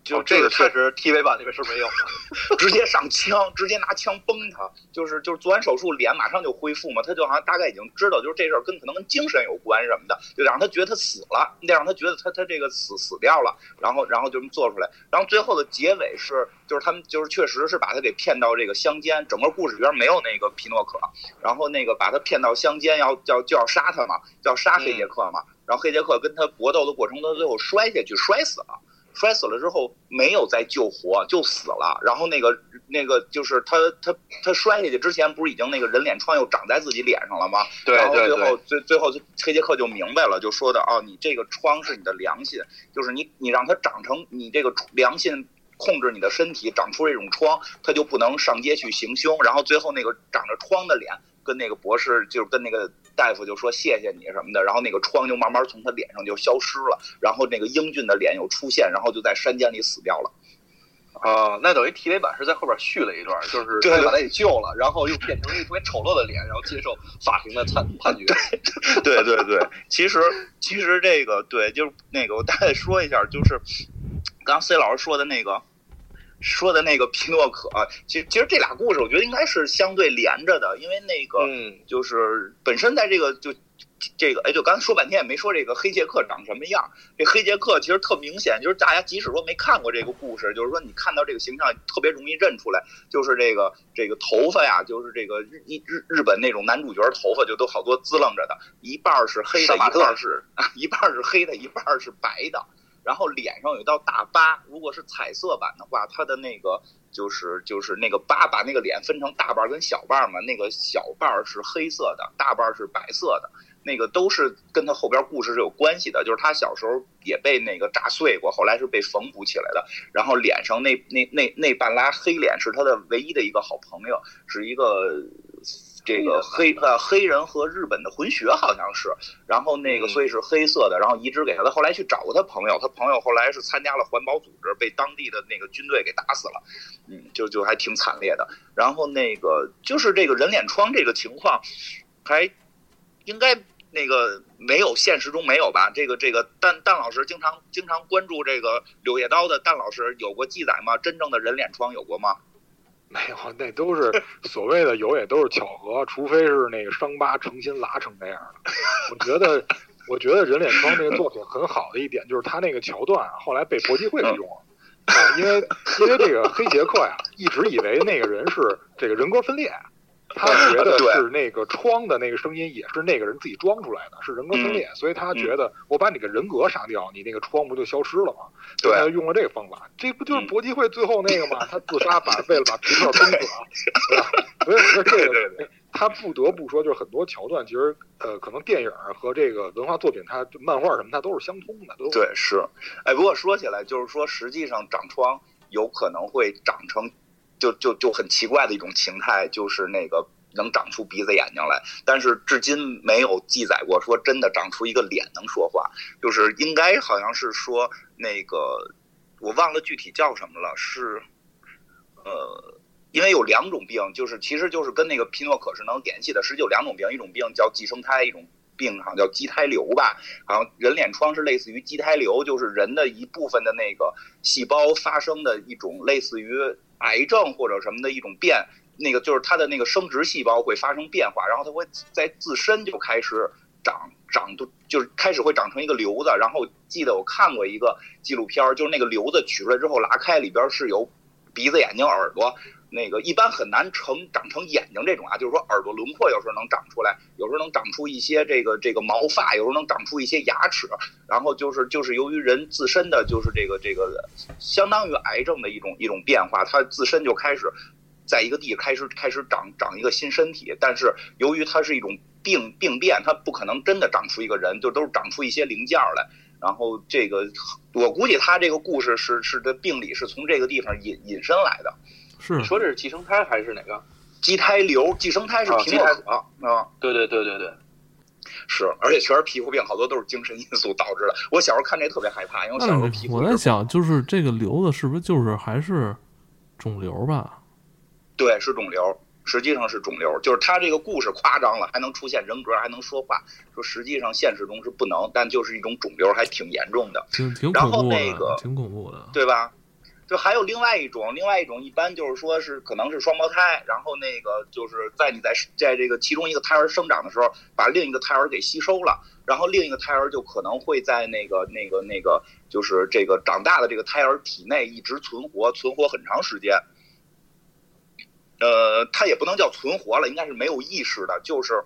就这个确实 TV 版里面是没有的，*laughs* 直接上枪，直接拿枪崩他，就是就是做完手术脸马上就恢复嘛，他就好像大概已经知道，就是这事儿跟可能跟精神有关什么的，就让他觉得他死了，你得让他觉得他他这个死死掉了，然后然后就这么做出来，然后最后的结尾是就是他们就是确实是把他给骗到这个乡间，整个故事里边没有那个皮诺可，然后那个把他骗到乡间要要就要杀他嘛，要杀黑杰克嘛，然后黑杰克跟他搏斗的过程中最后摔下去摔死了。摔死了之后没有再救活就死了，然后那个那个就是他他他摔下去之前不是已经那个人脸疮又长在自己脸上了吗？对然后最后最最后黑杰克就明白了，就说的哦，你这个疮是你的良心，就是你你让它长成你这个良心控制你的身体长出这种疮，他就不能上街去行凶。然后最后那个长着疮的脸跟那个博士就是跟那个。大夫就说谢谢你什么的，然后那个疮就慢慢从他脸上就消失了，然后那个英俊的脸又出现，然后就在山间里死掉了。啊，那等于 TV 版是在后边续了一段，就是对把他给救了，然后又变成一个特别丑陋的脸，然后接受法庭的判判决。*laughs* 对对对，其实其实这个对，就是那个我大概说一下，就是刚 C 老师说的那个。说的那个皮诺可，其实其实这俩故事，我觉得应该是相对连着的，因为那个就是本身在这个就这个哎，就刚才说半天也没说这个黑杰克长什么样。这黑杰克其实特明显，就是大家即使说没看过这个故事，就是说你看到这个形象特别容易认出来，就是这个这个头发呀，就是这个日日日本那种男主角头发就都好多滋楞着的，一半 *laughs* 是黑的，一半是一半是黑的，一半是白的。然后脸上有一道大疤，如果是彩色版的话，它的那个就是就是那个疤，把那个脸分成大瓣跟小瓣嘛，那个小瓣是黑色的，大瓣是白色的，那个都是跟他后边故事是有关系的，就是他小时候也被那个炸碎过，后来是被缝补起来的，然后脸上那那那那半拉黑脸是他的唯一的一个好朋友，是一个。这个黑呃黑人和日本的混血好像是，然后那个所以是黑色的，然后移植给他。他后来去找过他朋友，他朋友后来是参加了环保组织，被当地的那个军队给打死了，嗯，就就还挺惨烈的。然后那个就是这个人脸疮这个情况，还应该那个没有现实中没有吧？这个这个蛋蛋老师经常经常关注这个柳叶刀的蛋老师有过记载吗？真正的人脸疮有过吗？*laughs* 没有，那都是所谓的有，也都是巧合，除非是那个伤疤成心拉成那样的。我觉得，我觉得人脸疮这个作品很好的一点就是他那个桥段后来被搏击会给用了啊，因为因为这个黑杰克呀，一直以为那个人是这个人格分裂。他觉得 *laughs* 是那个窗的那个声音也是那个人自己装出来的，是人格分裂，所以他觉得我把你个人格杀掉，你那个窗不就消失了吗？对，他用了这个方法，这不就是搏击会最后那个吗？他自杀把为了把皮特崩死了，*laughs* 对吧？所以我说这个，他不得不说，就是很多桥段其实呃，可能电影和这个文化作品，它漫画什么，它都是相通的。都对，是。哎，不过说起来，就是说实际上长疮有可能会长成。就就就很奇怪的一种形态，就是那个能长出鼻子眼睛来，但是至今没有记载过说真的长出一个脸能说话，就是应该好像是说那个我忘了具体叫什么了，是呃，因为有两种病，就是其实就是跟那个皮诺可是能联系的，实际有两种病，一种病叫寄生胎，一种病好像叫畸胎瘤吧，好像人脸疮是类似于畸胎瘤，就是人的一部分的那个细胞发生的一种类似于。癌症或者什么的一种变，那个就是它的那个生殖细胞会发生变化，然后它会在自身就开始长长，都就是开始会长成一个瘤子。然后记得我看过一个纪录片，就是那个瘤子取出来之后拉开，里边是有鼻子、眼睛、耳朵，那个一般很难成长成眼睛这种啊，就是说耳朵轮廓有时候能长出来，有时候能长出一些这个这个毛发，有时候能长出一些牙齿，然后就是就是由于人自身的就是这个这个相当于癌症的一种一种变化，它自身就开始在一个地开始开始长长一个新身体，但是由于它是一种病病变，它不可能真的长出一个人，就都是长出一些零件来。然后这个我估计他这个故事是是的病理是从这个地方引引申来的。是你说这是寄生胎还是哪个？畸胎瘤，寄生胎是皮诺可啊，对对对对对，是，而且全是皮肤病，好多都是精神因素导致的。我小时候看这特别害怕，因为我小时候皮肤。我在想，就是这个瘤子是不是就是还是肿瘤吧？对，是肿瘤，实际上是肿瘤。就是他这个故事夸张了，还能出现人格，还能说话，说实际上现实中是不能，但就是一种肿瘤，还挺严重的，挺挺恐怖的，挺恐怖的，对吧？就还有另外一种，另外一种一般就是说是可能是双胞胎，然后那个就是在你在在这个其中一个胎儿生长的时候，把另一个胎儿给吸收了，然后另一个胎儿就可能会在那个那个那个就是这个长大的这个胎儿体内一直存活，存活很长时间。呃，它也不能叫存活了，应该是没有意识的，就是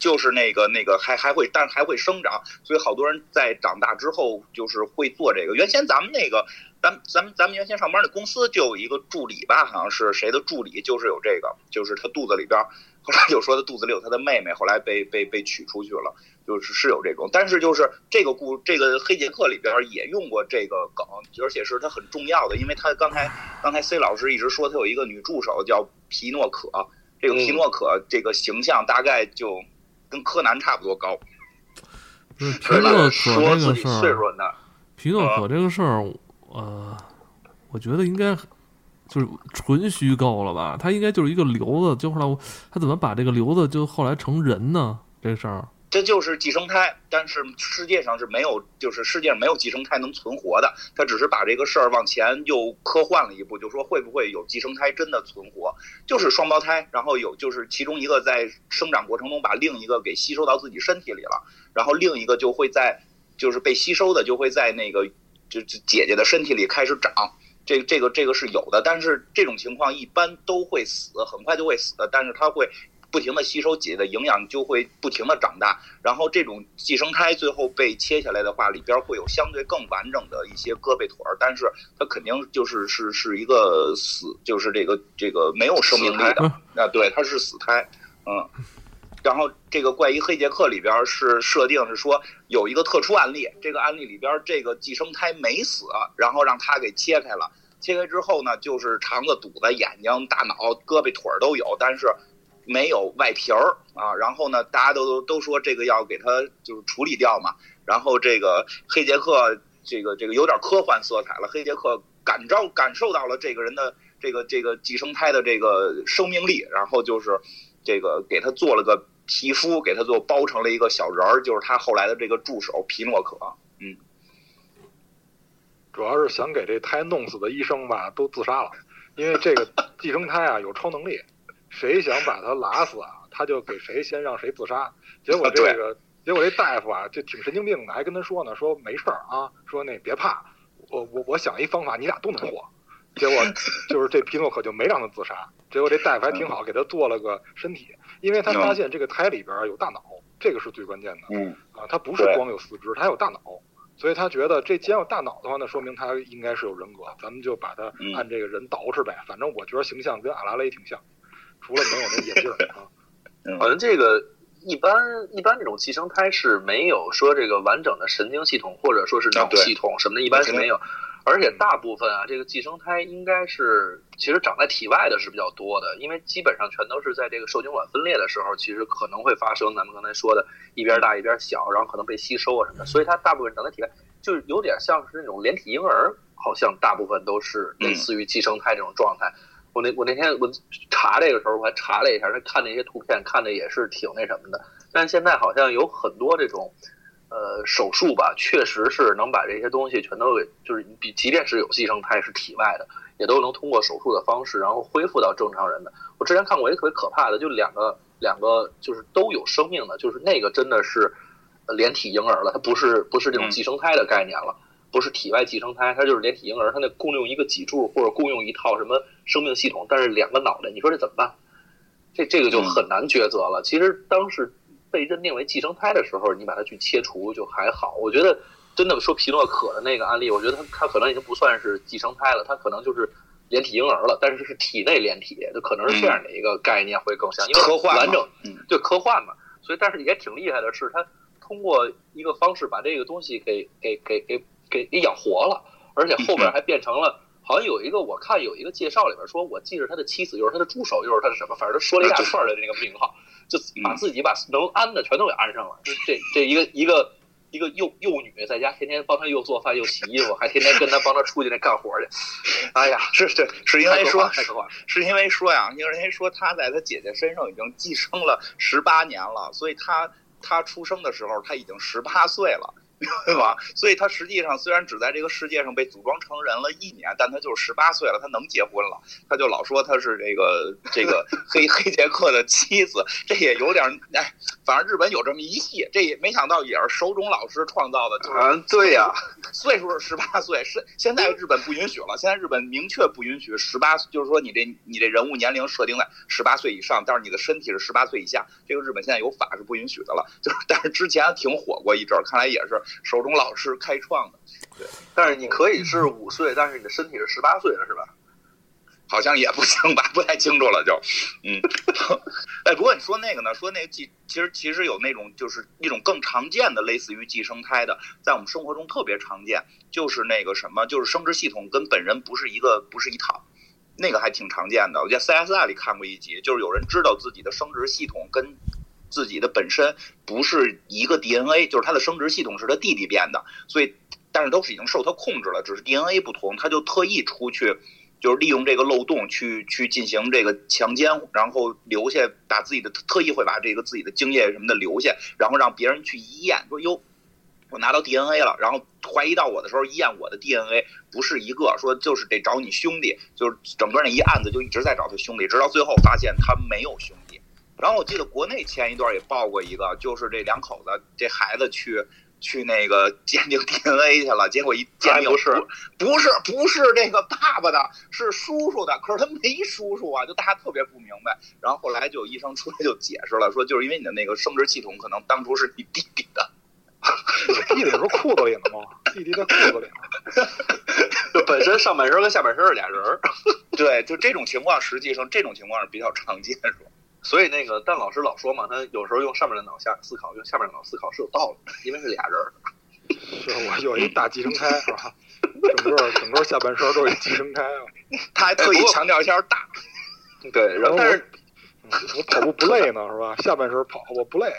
就是那个那个还还会，但是还会生长，所以好多人在长大之后就是会做这个。原先咱们那个。咱咱们咱们原先上班那公司就有一个助理吧，好像是谁的助理，就是有这个，就是他肚子里边，后来就说他肚子里有他的妹妹，后来被被被取出去了，就是是有这种，但是就是这个故这个黑杰克里边也用过这个梗，而且是他很重要的，因为他刚才刚才 C 老师一直说他有一个女助手叫皮诺可，这个皮诺可这个形象大概就跟柯南差不多高，皮诺可这个事儿，皮诺可这个事儿。呃，我觉得应该就是纯虚构了吧？他应该就是一个瘤子，就后来他怎么把这个瘤子就后来成人呢？这事儿，这就是寄生胎，但是世界上是没有，就是世界上没有寄生胎能存活的。他只是把这个事儿往前又科幻了一步，就说会不会有寄生胎真的存活？就是双胞胎，然后有就是其中一个在生长过程中把另一个给吸收到自己身体里了，然后另一个就会在就是被吸收的就会在那个。就姐姐的身体里开始长，这这个这个是有的，但是这种情况一般都会死，很快就会死的。但是它会不停的吸收姐姐的营养，就会不停的长大。然后这种寄生胎最后被切下来的话，里边会有相对更完整的一些胳膊腿儿，但是它肯定就是是是一个死，就是这个这个没有生命力的。啊，对，它是死胎，嗯。然后这个怪医黑杰克里边是设定是说有一个特殊案例，这个案例里边这个寄生胎没死，然后让他给切开了。切开之后呢，就是肠子、肚子、眼睛、大脑、胳膊、腿儿都有，但是没有外皮儿啊。然后呢，大家都都说这个要给他就是处理掉嘛。然后这个黑杰克这个这个有点科幻色彩了。黑杰克感召感受到了这个人的这个这个寄生胎的这个生命力，然后就是这个给他做了个。皮肤给他做包成了一个小人儿，就是他后来的这个助手皮诺可。嗯，主要是想给这胎弄死的医生吧，都自杀了，因为这个 *laughs* 寄生胎啊有超能力，谁想把他拉死啊，他就给谁先让谁自杀。结果 *laughs* 这个结果这大夫啊就挺神经病的，还跟他说呢，说没事儿啊，说那别怕，我我我想一方法，你俩都能活。结果 *laughs* 就是这皮诺可就没让他自杀，结果这大夫还挺好，给他做了个身体。因为他发现这个胎里边有大脑，这个是最关键的。嗯，啊，他不是光有四肢，他还有大脑，所以他觉得这既然有大脑的话，那说明他应该是有人格。咱们就把他按这个人捯饬呗，反正我觉得形象跟阿拉蕾挺像，除了没有那眼镜啊。*laughs* 好像这个一般一般这种寄生胎是没有说这个完整的神经系统或者说是脑系统什么的，一般是没有。而且大部分啊，这个寄生胎应该是其实长在体外的是比较多的，因为基本上全都是在这个受精卵分裂的时候，其实可能会发生咱们刚才说的一边大一边小，然后可能被吸收啊什么的，所以它大部分长在体外，就是有点像是那种连体婴儿，好像大部分都是类似于寄生胎这种状态。我那我那天我查这个时候我还查了一下，那看那些图片看的也是挺那什么的，但现在好像有很多这种。呃，手术吧，确实是能把这些东西全都给，就是比即便是有寄生胎是体外的，也都能通过手术的方式，然后恢复到正常人的。我之前看过一个特别可怕的，就两个两个就是都有生命的，就是那个真的是连体婴儿了，它不是不是这种寄生胎的概念了。不是体外寄生胎，它就是连体婴儿，它那共用一个脊柱或者共用一套什么生命系统，但是两个脑袋，你说这怎么办？这这个就很难抉择了。其实当时被认定为寄生胎的时候，你把它去切除就还好。我觉得真的说皮诺可的那个案例，我觉得他他可能已经不算是寄生胎了，他可能就是连体婴儿了，但是是体内连体，就可能是这样的一个概念会更像，因为科幻完整，嗯对科幻嘛。所以，但是也挺厉害的是，他通过一个方式把这个东西给给给给给给养活了，而且后边还变成了。好像有一个，我看有一个介绍里边说，我既是他的妻子，又是他的助手，又是他的什么，反正他说了一大串的那个名号，就把自己把能安的全都给安上了。就这这一个一个一个幼幼女在家天天帮他又做饭又洗衣服，还天天跟他帮他出去那干活去。哎呀，是是是因为说。是因为说呀，因为说他在他姐姐身上已经寄生了十八年了，所以他他出生的时候他已经十八岁了。*laughs* 对吧？所以他实际上虽然只在这个世界上被组装成人了一年，但他就是十八岁了，他能结婚了。他就老说他是这个这个 *laughs* 黑黑杰克的妻子，这也有点哎，反正日本有这么一戏，这也没想到也是手冢老师创造的，就是啊，对呀、*laughs* 岁数是十八岁，是现在日本不允许了。现在日本明确不允许十八，就是说你这你这人物年龄设定在十八岁以上，但是你的身体是十八岁以下，这个日本现在有法是不允许的了。就是但是之前挺火过一阵儿，看来也是手中老师开创的，对但是你可以是五岁，但是你的身体是十八岁的，是吧？好像也不行吧，*laughs* 不太清楚了就，嗯，*laughs* 哎，不过你说那个呢，说那个寄，其实其实有那种就是一种更常见的类似于寄生胎的，在我们生活中特别常见，就是那个什么，就是生殖系统跟本人不是一个不是一套。那个还挺常见的，我在 CSI 里看过一集，就是有人知道自己的生殖系统跟自己的本身不是一个 DNA，就是他的生殖系统是他弟弟变的，所以但是都是已经受他控制了，只是 DNA 不同，他就特意出去，就是利用这个漏洞去去进行这个强奸，然后留下把自己的特意会把这个自己的精液什么的留下，然后让别人去一验，说哟。我拿到 DNA 了，然后怀疑到我的时候，一验我的 DNA 不是一个，说就是得找你兄弟，就是整个那一案子就一直在找他兄弟，直到最后发现他没有兄弟。然后我记得国内前一段也报过一个，就是这两口子，这孩子去去那个 *laughs* 鉴定 DNA 去了，结果一鉴定不是不是不是这个爸爸的，是叔叔的，可是他没叔叔啊，就大家特别不明白。然后后来就有医生出来就解释了，说就是因为你的那个生殖系统可能当初是你弟弟的。弟弟不是裤子里的吗？弟弟在裤子里 *laughs* 本身上半身跟下半身是俩人儿，对，就这种情况，实际上这种情况是比较常见，是吧？所以那个但老师老说嘛，他有时候用上面的脑下思考，用下面的脑思考是有道理的，因为是俩人儿。*laughs* 是我有一大寄生胎是吧？整个整个下半身都是寄生胎啊。他还特意强调一下大，对，然后但是嗯我跑步不累呢是吧？下半身跑我不累。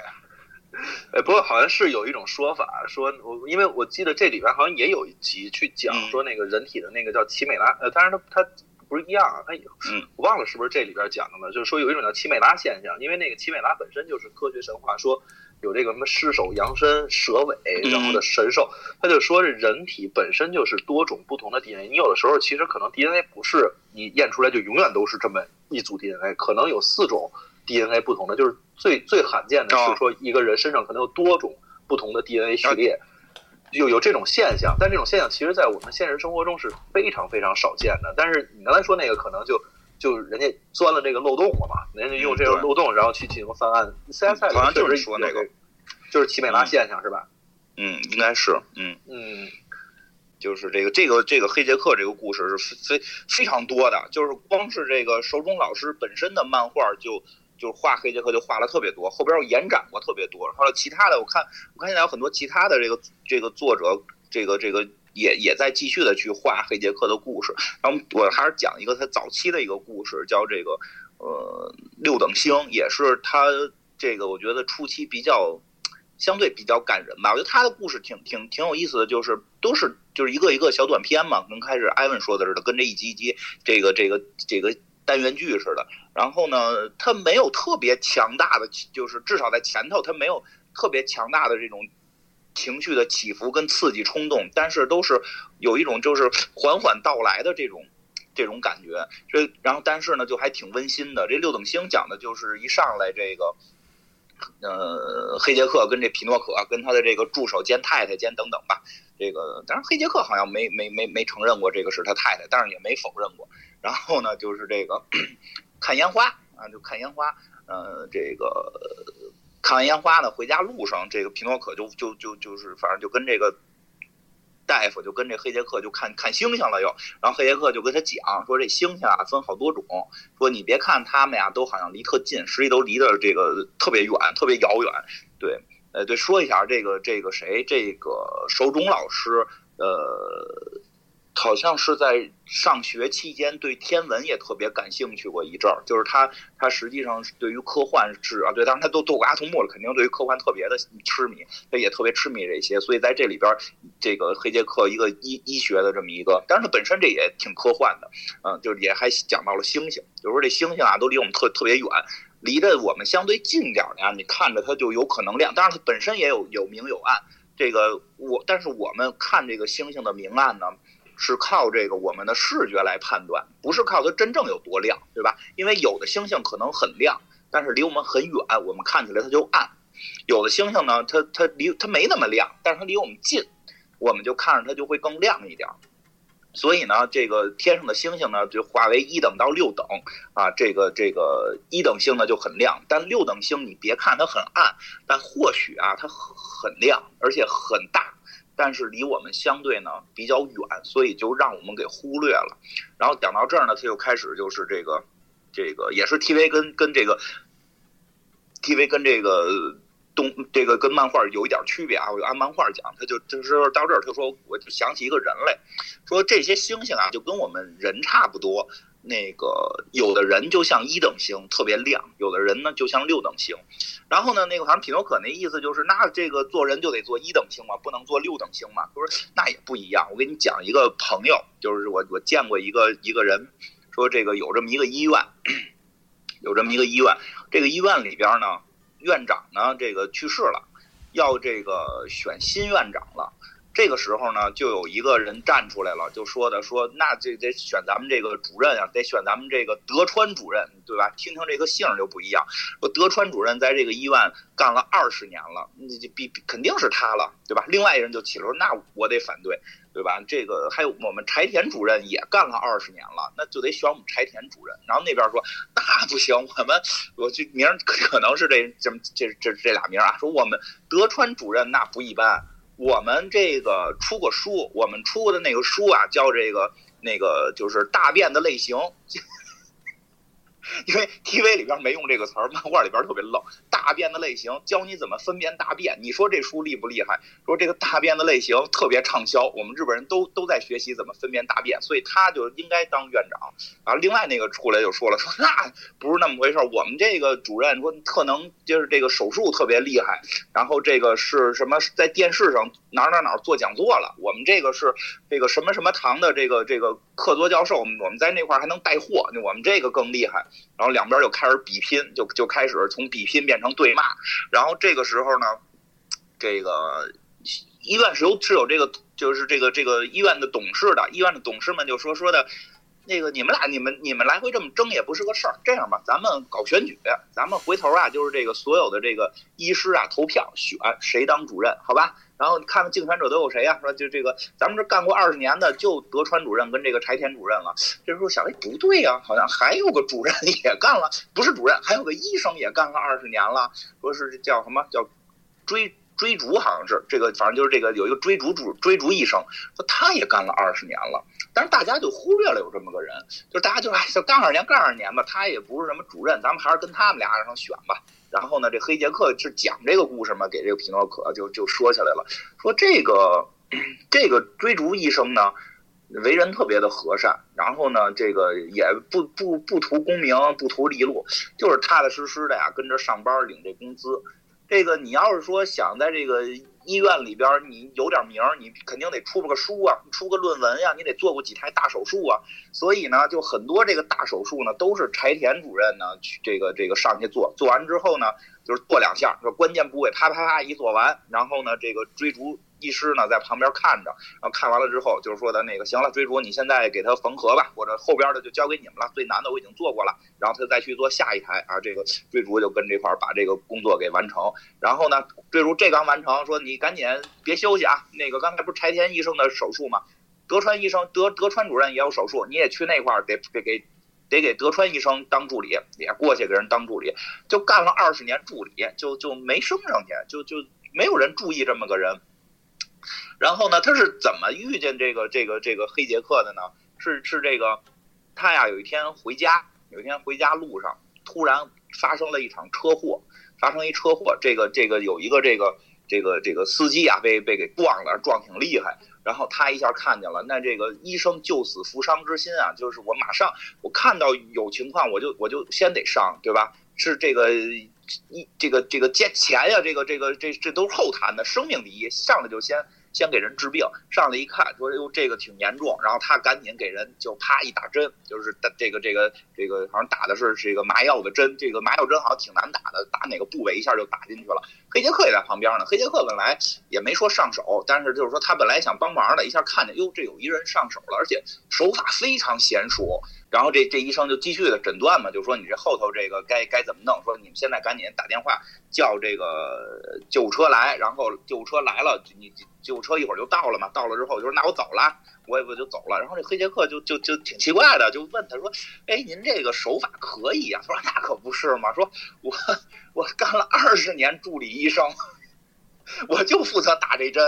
*laughs* 哎，不过好像是有一种说法，说我因为我记得这里边好像也有一集去讲嗯说那个人体的那个叫奇美拉，呃，当然它它不是一样啊，它有，嗯，我忘了是不是这里边讲的了，就是说有一种叫奇美拉现象，因为那个奇美拉本身就是科学神话说有这个什么狮首羊身蛇尾，嗯然后的神兽，他就说这人体本身就是多种不同的 DNA，你有的时候其实可能 DNA 不是你验出来就永远都是这么一组 DNA，可能有四种 DNA 不同的，就是最最罕见的哦是说一个人身上可能有多种不同的 DNA 序列。有有这种现象，但这种现象其实，在我们现实生活中是非常非常少见的。但是你刚才说那个，可能就就人家钻了这个漏洞了嘛，人家用这个漏洞，然后去进行翻案。CSI 好像就是说那个，就是奇美拉现象是吧？嗯，应该是，嗯，嗯，就是这个这个这个黑杰克这个故事是非非常多的，就是光是这个手冢老师本身的漫画就。就是画黑杰克就画了特别多，后边又延展过特别多。后来其他的，我看我看现在有很多其他的这个这个作者，这个这个也也在继续的去画黑杰克的故事。然后我还是讲一个他早期的一个故事，叫这个呃六等星，也是他这个我觉得初期比较相对比较感人吧。我觉得他的故事挺挺挺有意思的，就是都是就是一个一个小短片嘛，刚开始艾文说的似的，跟这一集一集这个这个这个单元剧似的。然后呢，它没有特别强大的，就是至少在前头它没有特别强大的这种情绪的起伏跟刺激冲动，但是都是有一种就是缓缓到来的这种。这种感觉，这然后但是呢，就还挺温馨的。这六等星讲的就是一上来这个，呃，黑杰克跟这匹诺可跟他的这个助手兼太太兼等等吧，这个当然黑杰克好像没没没没承认过这个是他太太，但是也没否认过。然后呢，就是这个看烟花啊，就看烟花，呃，这个看完烟花呢，回家路上，这个皮诺可就就就就是反正就跟这个。大夫就跟这黑杰克就看看星星了又，然后黑杰克就跟他讲说这星星啊分好多种，说你别看他们呀都好像离特近，实际都离得这个特别远，特别遥远。对，呃，对，说一下这个这个谁，这个手冢老师，呃。好像是在上学期间对天文也特别感兴趣过一阵儿，就是他他实际上是对于科幻是啊，对，当然他都做过阿童木了，肯定对于科幻特别的痴迷，他也特别痴迷这些，所以在这里边，这个黑杰克一个医医学的这么一个，但是他本身这也挺科幻的，嗯，就是也还讲到了星星，就是说这星星啊都离我们特特别远，离着我们相对近点儿的呀，你看着它就有可能亮，当然它本身也有有明有暗，这个我但是我们看这个星星的明暗呢。是靠这个我们的视觉来判断，不是靠它真正有多亮，对吧？因为有的星星可能很亮，但是离我们很远，我们看起来它就暗；有的星星呢，它它离它没那么亮，但是它离我们近，我们就看着它就会更亮一点儿。所以呢，这个天上的星星呢，就划为一等到六等啊。这个这个一等星呢就很亮，但六等星你别看它很暗，但或许啊它很亮，而且很大。但是离我们相对呢比较远，所以就让我们给忽略了。然后讲到这儿呢，他就开始就是这个，这个也是 TV 跟跟这个 TV 跟这个动这个跟漫画有一点区别啊。我就按漫画讲，他就就是到这儿，他说我就想起一个人类，说这些星星啊就跟我们人差不多。那个有的人就像一等星特别亮，有的人呢就像六等星。然后呢，那个好像匹诺可那意思就是，那这个做人就得做一等星嘛，不能做六等星嘛。他说那也不一样。我给你讲一个朋友，就是我我见过一个一个人，说这个有这么一个医院，*clears throat* 有这么一个医院，这个医院里边呢，院长呢这个去世了，要这个选新院长了。这个时候呢，就有一个人站出来了，就说的说，那这得选咱们这个主任啊，得选咱们这个德川主任，对吧？听听这个姓就不一样。说德川主任在这个医院干了二十年了，那就必肯定是他了，对吧？另外一人就起了说，那我得反对，对吧？这个还有我们柴田主任也干了二十年了，那就得选我们柴田主任。然后那边说，那不行，我们我这名可能是这这这这这俩名啊。说我们德川主任那不一般。我们这个出过书，我们出过的那个书啊，叫这个那个就是大便的类型。因为 TV 里边没用这个词儿，漫画里边特别愣。大便的类型，教你怎么分辨大便。你说这书厉不厉害？说这个大便的类型特别畅销，我们日本人都都在学习怎么分辨大便，所以他就应该当院长。啊，另外那个出来就说了，说那不是那么回事儿。我们这个主任说特能，就是这个手术特别厉害。然后这个是什么，在电视上哪哪哪做讲座了。我们这个是这个什么什么堂的这个这个客座教授，我们在那块还能带货，我们这个更厉害。然后两边就开始比拼，就就开始从比拼变成对骂。然后这个时候呢，这个医院是有是有这个就是这个这个医院的董事的，医院的董事们就说说的，那个你们俩你们你们来回这么争也不是个事儿。这样吧，咱们搞选举，咱们回头啊就是这个所有的这个医师啊投票选谁当主任，好吧？然后你看看竞选者都有谁呀？说就这个，咱们这干过二十年的就德川主任跟这个柴田主任了。这时候想，哎，不对呀，好像还有个主任也干了，不是主任，还有个医生也干了二十年了。说是叫什么叫追追逐，好像是这个，反正就是这个有一个追逐主追逐医生，说他也干了二十年了。但是大家就忽略了有这么个人，就大家就哎，就干二年干二年吧，他也不是什么主任，咱们还是跟他们俩上选吧。然后呢，这黑杰克是讲这个故事嘛，给这个皮诺可就就说起来了，说这个这个追逐医生呢，为人特别的和善，然后呢，这个也不不不图功名，不图利禄，就是踏踏实实的呀，跟着上班领这工资。这个你要是说想在这个。医院里边，你有点名，你肯定得出个书啊，出个论文呀，你得做过几台大手术啊。所以呢，就很多这个大手术呢，都是柴田主任呢去这个这个上去做，做完之后呢，就是做两下，说关键部位啪啪啪一做完，然后呢，这个追逐。医师呢在旁边看着，然后看完了之后就是说的那个行了，追逐你现在给他缝合吧，或者后边的就交给你们了，最难的我已经做过了，然后他再去做下一台啊，这个追逐就跟这块把这个工作给完成，然后呢，追逐这刚完成，说你赶紧别休息啊，那个刚才不是柴田医生的手术吗？德川医生德德川主任也有手术，你也去那块儿得得给得给德川医生当助理，也过去给人当助理，就干了二十年助理，就就没升上去，就就没有人注意这么个人。然后呢，他是怎么遇见这个这个这个黑杰克的呢？是是这个他呀，有一天回家，有一天回家路上突然发生了一场车祸，发生一车祸，这个这个有一个这个这个这个司机啊被被给撞了，撞挺厉害。然后他一下看见了，那这个医生救死扶伤之心啊，就是我马上我看到有情况，我就我就先得上，对吧？是这个一这个这个钱钱呀，这个这个这这都是后谈的，生命第一，上来就先。先给人治病，上来一看，说哟这个挺严重，然后他赶紧给人就啪一打针，就是打这个这个这个好像打的是这个麻药的针，这个麻药针好像挺难打的，打哪个部位一下就打进去了。黑杰克也在旁边呢，黑杰克本来也没说上手，但是就是说他本来想帮忙的，一下看见哟这有一人上手了，而且手法非常娴熟。然后这这医生就继续的诊断嘛，就说你这后头这个该该怎么弄？说你们现在赶紧打电话叫这个救护车来，然后救护车来了，你救护车一会儿就到了嘛。到了之后就说那我走了，我也不就走了。然后这黑杰克就就就挺奇怪的，就问他说：“哎，您这个手法可以啊？”他说：“那可不是嘛，说我我干了二十年助理医生，我就负责打这针。”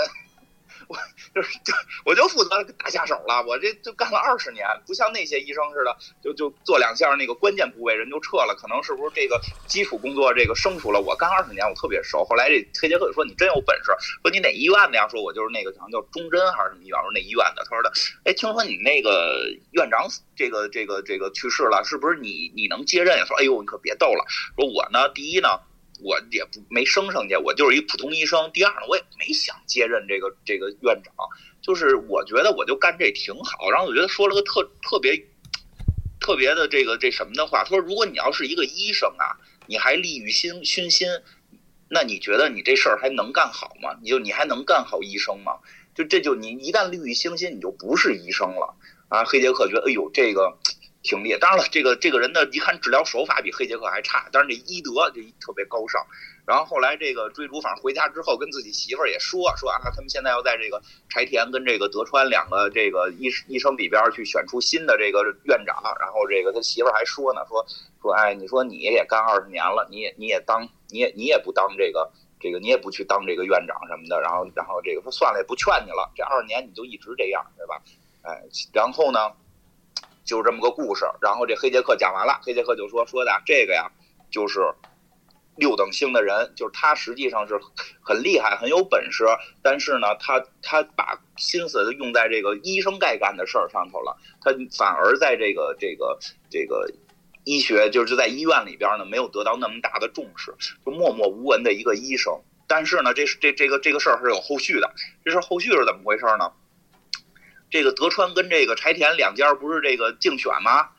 我 *laughs* 就是就我就负责打下手了，我这就干了二十年，不像那些医生似的，就就做两下那个关键部位人就撤了，可能是不是这个基础工作这个生疏了？我干二十年，我特别熟。后来这黑杰克说：“你真有本事，说你哪医院的呀？”说：“我就是那个好像叫忠贞还是什么医院，说那医院的。”他说的：“哎，听说你那个院长这个这个这个去世了，是不是你你能接任？”说：“哎呦，你可别逗了，说我呢，第一呢。”我也不没升上去，我就是一普通医生。第二呢，我也没想接任这个这个院长，就是我觉得我就干这挺好。然后我觉得说了个特特别特别的这个这什么的话，他说如果你要是一个医生啊，你还利欲熏熏心，那你觉得你这事儿还能干好吗？你就你还能干好医生吗？就这就你一旦利欲熏心，你就不是医生了啊。黑杰克觉得，哎呦这个。挺厉害，当然了，这个这个人呢，一看治疗手法比黑杰克还差，但是这医德这特别高尚。然后后来这个追逐，反正回家之后跟自己媳妇儿也说说啊，他们现在要在这个柴田跟这个德川两个这个医医生里边去选出新的这个院长。然后这个他媳妇儿还说呢，说说哎，你说你也干二十年了，你也你也当你也你也不当这个这个你也不去当这个院长什么的。然后然后这个说算了，也不劝你了，这二十年你就一直这样，对吧？哎，然后呢？就是这么个故事，然后这黑杰克讲完了，黑杰克就说说的这个呀，就是六等星的人，就是他实际上是很厉害、很有本事，但是呢，他他把心思用在这个医生该干的事儿上头了，他反而在这个这个这个医学，就是在医院里边呢，没有得到那么大的重视，就默默无闻的一个医生。但是呢，这是这这个这个事儿是有后续的，这事后续是怎么回事呢？这个德川跟这个柴田两家不是这个竞选吗？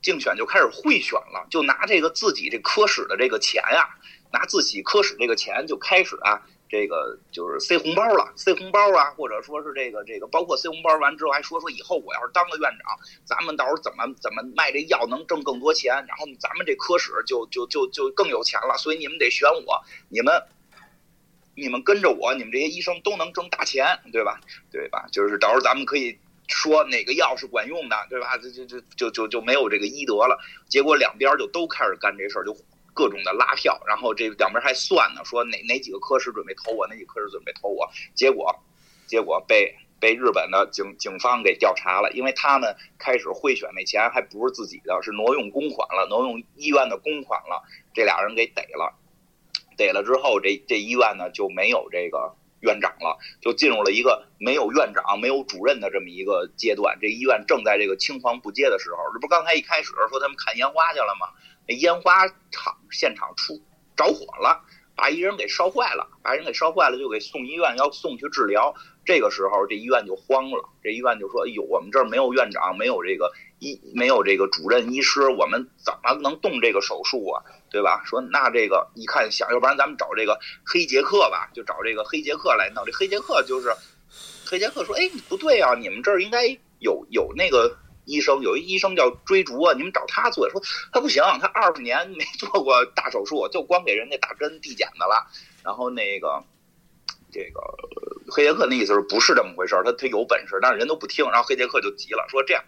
竞选就开始贿选了，就拿这个自己这科室的这个钱啊，拿自己科室这个钱就开始啊，这个就是塞红包了，塞红包啊，或者说是这个这个，包括塞红包完之后还说说以后我要是当了院长，咱们到时候怎么怎么卖这药能挣更多钱，然后咱们这科室就就就就更有钱了，所以你们得选我，你们。你们跟着我，你们这些医生都能挣大钱，对吧？对吧？就是到时候咱们可以说哪个药是管用的，对吧？就就就就就就没有这个医德了。结果两边就都开始干这事儿，就各种的拉票，然后这两边还算呢，说哪哪几个科室准备投我，哪几个科室准备投我。结果，结果被被日本的警警方给调查了，因为他们开始贿选那钱还不是自己的，是挪用公款了，挪用医院的公款了，这俩人给逮了。逮了之后，这这医院呢就没有这个院长了，就进入了一个没有院长、没有主任的这么一个阶段。这医院正在这个青黄不接的时候。这不刚才一开始说他们看烟花去了吗？那烟花厂现场出着火了，把一人给烧坏了，把人给烧坏了，就给送医院，要送去治疗。这个时候，这医院就慌了，这医院就说：“哎呦，我们这儿没有院长，没有这个医没有这个主任医师，我们怎么能动这个手术啊？对吧？说那这个一看想，要不然咱们找这个黑杰克吧，就找这个黑杰克来弄。这黑杰克就是黑杰克说，哎，不对啊，你们这儿应该有有那个医生，有一医生叫追逐啊，你们找他做。说他不行，他二十年没做过大手术，就光给人家打针递减的了。然后那个这个黑杰克那意思是不是这么回事？他他有本事，但是人都不听。然后黑杰克就急了，说这样，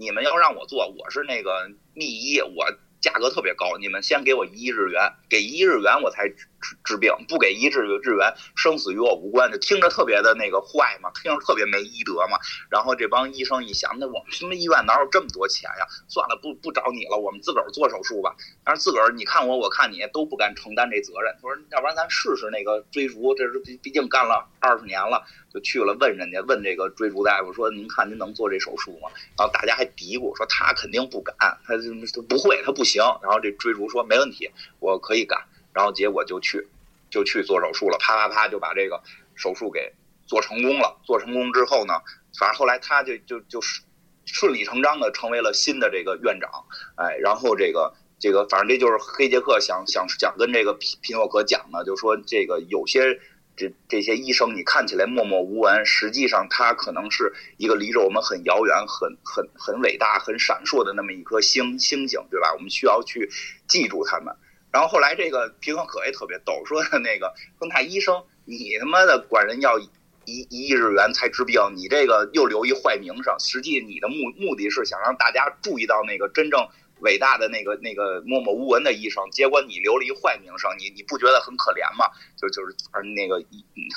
你们要让我做，我是那个秘医，我。价格特别高，你们先给我一日元，给一日元我才治治病，不给一日日元，生死与我无关。就听着特别的那个坏嘛，听着特别没医德嘛。然后这帮医生一想，那我们什么医院哪有这么多钱呀？算了，不不找你了，我们自个儿做手术吧。但是自个儿你看我，我看你，都不敢承担这责任。他说，要不然咱试试那个追逐，这是毕毕竟干了二十年了。就去了问人家，问这个追逐大夫说：“您看您能做这手术吗？”然后大家还嘀咕说：“他肯定不敢，他他不会，他不行。”然后这追逐说：“没问题，我可以干。”然后结果就去，就去做手术了，啪啪啪就把这个手术给做成功了。做成功之后呢，反正后来他就就就是顺理成章的成为了新的这个院长。哎，然后这个这个反正这就是黑杰克想想想跟这个皮皮诺可讲的，就说这个有些。这这些医生，你看起来默默无闻，实际上他可能是一个离着我们很遥远、很很很伟大、很闪烁的那么一颗星星星，对吧？我们需要去记住他们。然后后来这个皮克可也特别逗，说的那个说那医生，你他妈的管人要一一亿日元才治病，你这个又留一坏名声。实际你的目目的是想让大家注意到那个真正。伟大的那个那个默默无闻的医生，结果你留了一坏名声，你你不觉得很可怜吗？就就是反正那个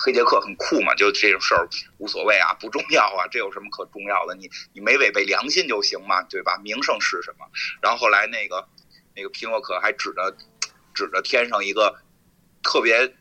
黑杰克很酷嘛，就这种事儿无所谓啊，不重要啊，这有什么可重要的？你你没违背良心就行嘛，对吧？名声是什么？然后后来那个那个皮诺可还指着指着天上一个特别。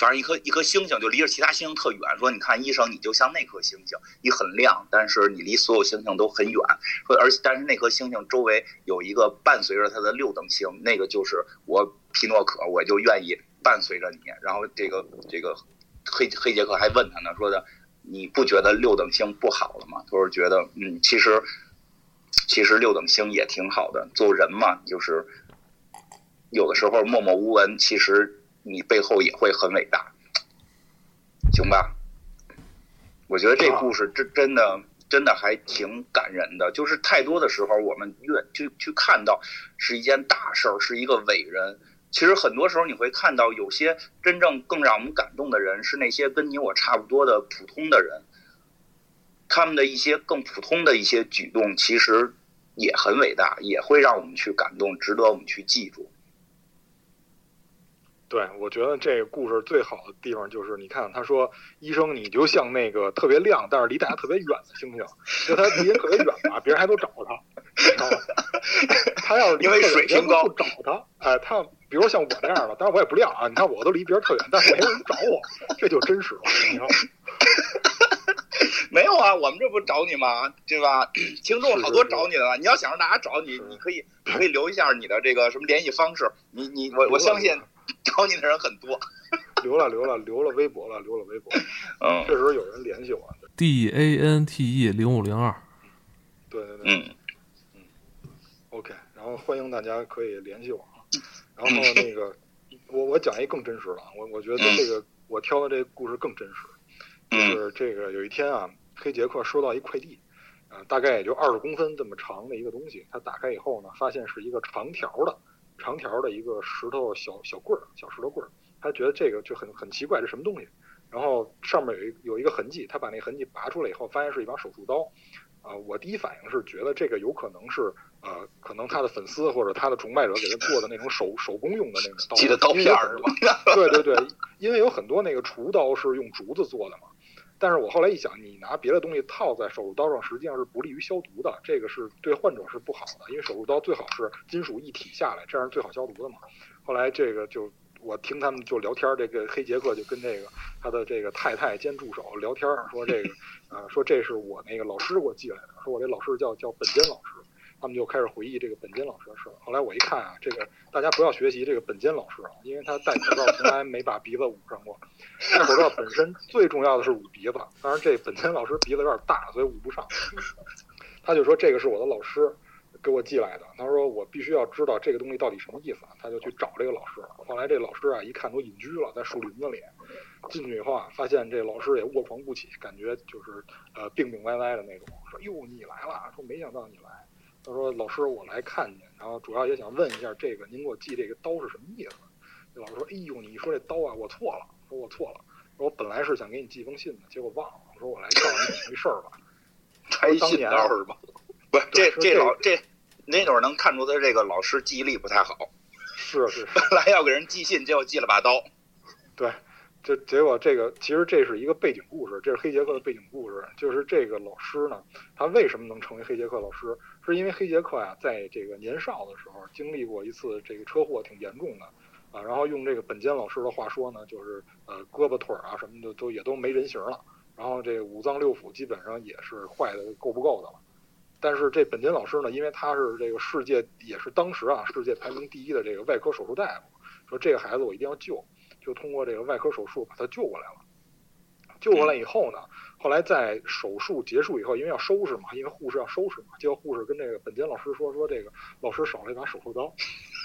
反正一颗一颗星星就离着其他星星特远，说你看医生，你就像那颗星星，你很亮，但是你离所有星星都很远。说而且但是那颗星星周围有一个伴随着它的六等星，那个就是我皮诺可，我就愿意伴随着你。然后这个这个黑黑杰克还问他呢，说的你不觉得六等星不好了吗？他说觉得嗯，其实其实六等星也挺好的。做人嘛，就是有的时候默默无闻，其实。你背后也会很伟大，行吧？我觉得这故事真真的真的还挺感人的。就是太多的时候，我们越去去看到是一件大事儿，是一个伟人。其实很多时候你会看到，有些真正更让我们感动的人，是那些跟你我差不多的普通的人。他们的一些更普通的一些举动，其实也很伟大，也会让我们去感动，值得我们去记住。对，我觉得这个故事最好的地方就是，你看他说，医生你就像那个特别亮，但是离大家特别远的星星，就他离人特别远嘛，别人还都找他，知道吗？他要是因为水平高不找他，哎，他比如像我这样的，当然我也不亮啊，你看我都离别人特远，但是没有人找我，这就真实了，你知道吗？*laughs* 没有啊，我们这不找你吗？对吧？听众好多找你的了，你要想让大家找你，你可以可以留一下你的这个什么联系方式，你你我我相信。找你的人很多，*laughs* 留了留了留了微博了，留了微博。嗯，确实有人联系我。D A N T E 零五零二。对对对。嗯嗯。OK，然后欢迎大家可以联系我。然后那个，我我讲一更真实的，我我觉得这个我挑的这个故事更真实。就是这个有一天啊，黑杰克收到一快递，啊，大概也就二十公分这么长的一个东西，他打开以后呢，发现是一个长条的。长条的一个石头小小棍儿，小石头棍儿，他觉得这个就很很奇怪，这什么东西？然后上面有一有一个痕迹，他把那痕迹拔出来以后，发现是一把手术刀。啊，我第一反应是觉得这个有可能是呃，可能他的粉丝或者他的崇拜者给他做的那种手手工用的那种刀，记得刀片是吧？*laughs* 对对对，因为有很多那个厨刀是用竹子做的嘛。但是我后来一想，你拿别的东西套在手术刀上，实际上是不利于消毒的，这个是对患者是不好的，因为手术刀最好是金属一体下来，这样最好消毒的嘛。后来这个就我听他们就聊天，这个黑杰克就跟这个他的这个太太兼助手聊天，说这个呃说这是我那个老师给我寄来的，说我这老师叫叫本真老师。他们就开始回忆这个本坚老师的事儿。后来我一看啊，这个大家不要学习这个本坚老师啊，因为他戴口罩从来没把鼻子捂上过。戴口罩本身最重要的是捂鼻子，当然这本坚老师鼻子有点大，所以捂不上。他就说这个是我的老师给我寄来的，他说我必须要知道这个东西到底什么意思啊，他就去找这个老师。后来这老师啊一看都隐居了，在树林子里。进去以后啊，发现这老师也卧床不起，感觉就是呃病病歪歪的那种。说哟你来了，说没想到你来。他说老师我来看您，然后主要也想问一下这个您给我寄这个刀是什么意思？这老师说哎呦你一说这刀啊我错了，说我错了，说我本来是想给你寄封信的，结果忘了。我说我来告诉你一事儿吧，*laughs* 拆信刀是吧？不，这这老这那会儿能看出他这个老师记忆力不太好。是是，本来要给人寄信，结果寄了把刀。对。这结果，这个其实这是一个背景故事，这是黑杰克的背景故事。就是这个老师呢，他为什么能成为黑杰克老师？是因为黑杰克呀，在这个年少的时候经历过一次这个车祸，挺严重的啊。然后用这个本间老师的话说呢，就是呃，胳膊腿儿啊什么的都也都没人形了。然后这五脏六腑基本上也是坏的够不够的了。但是这本间老师呢，因为他是这个世界也是当时啊世界排名第一的这个外科手术大夫，说这个孩子我一定要救。就通过这个外科手术把他救过来了。救过来以后呢，后来在手术结束以后，因为要收拾嘛，因为护士要收拾嘛，结果护士跟这个本杰老师说说这个老师少了一把手术刀，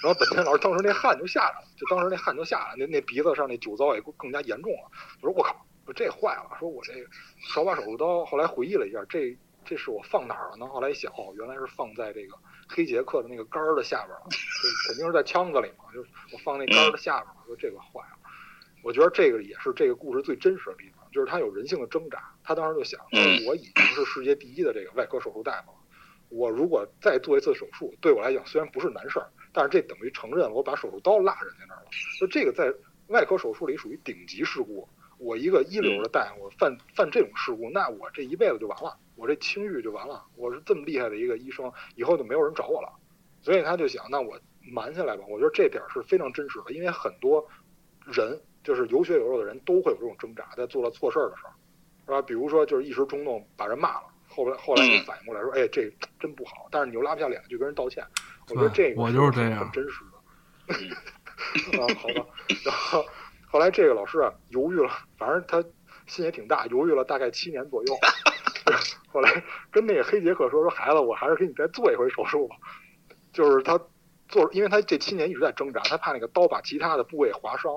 然后本杰老师当时那汗就下来了，就当时那汗就下来，那那鼻子上那酒糟也更加严重了。就说我靠，这坏了，说我这少把手术刀。后来回忆了一下，这这是我放哪儿了呢？后来一想，哦，原来是放在这个黑杰克的那个杆儿的下边了，肯定是在枪子里嘛，就我放那杆儿的下边了，说这个坏了。我觉得这个也是这个故事最真实的地方，就是他有人性的挣扎。他当时就想，我已经是世界第一的这个外科手术大夫了，我如果再做一次手术，对我来讲虽然不是难事儿，但是这等于承认我把手术刀落人家那儿了。就这个在外科手术里属于顶级事故。我一个一流的大夫犯犯这种事故，那我这一辈子就完了，我这清誉就完了。我是这么厉害的一个医生，以后就没有人找我了。所以他就想，那我瞒下来吧。我觉得这点是非常真实的，因为很多人。就是有血有肉的人都会有这种挣扎，在做了错事儿的时候，是吧？比如说，就是一时冲动把人骂了，后来后来你反应过来说，哎，这真不好，但是你又拉不下脸去跟人道歉。我觉得这个我就是这样，很真实的。*laughs* 啊，好吧。然后后来这个老师啊犹豫了，反正他心也挺大，犹豫了大概七年左右。*laughs* 后来跟那个黑杰克说说，孩子，我还是给你再做一回手术吧。就是他做，因为他这七年一直在挣扎，他怕那个刀把其他的部位划伤。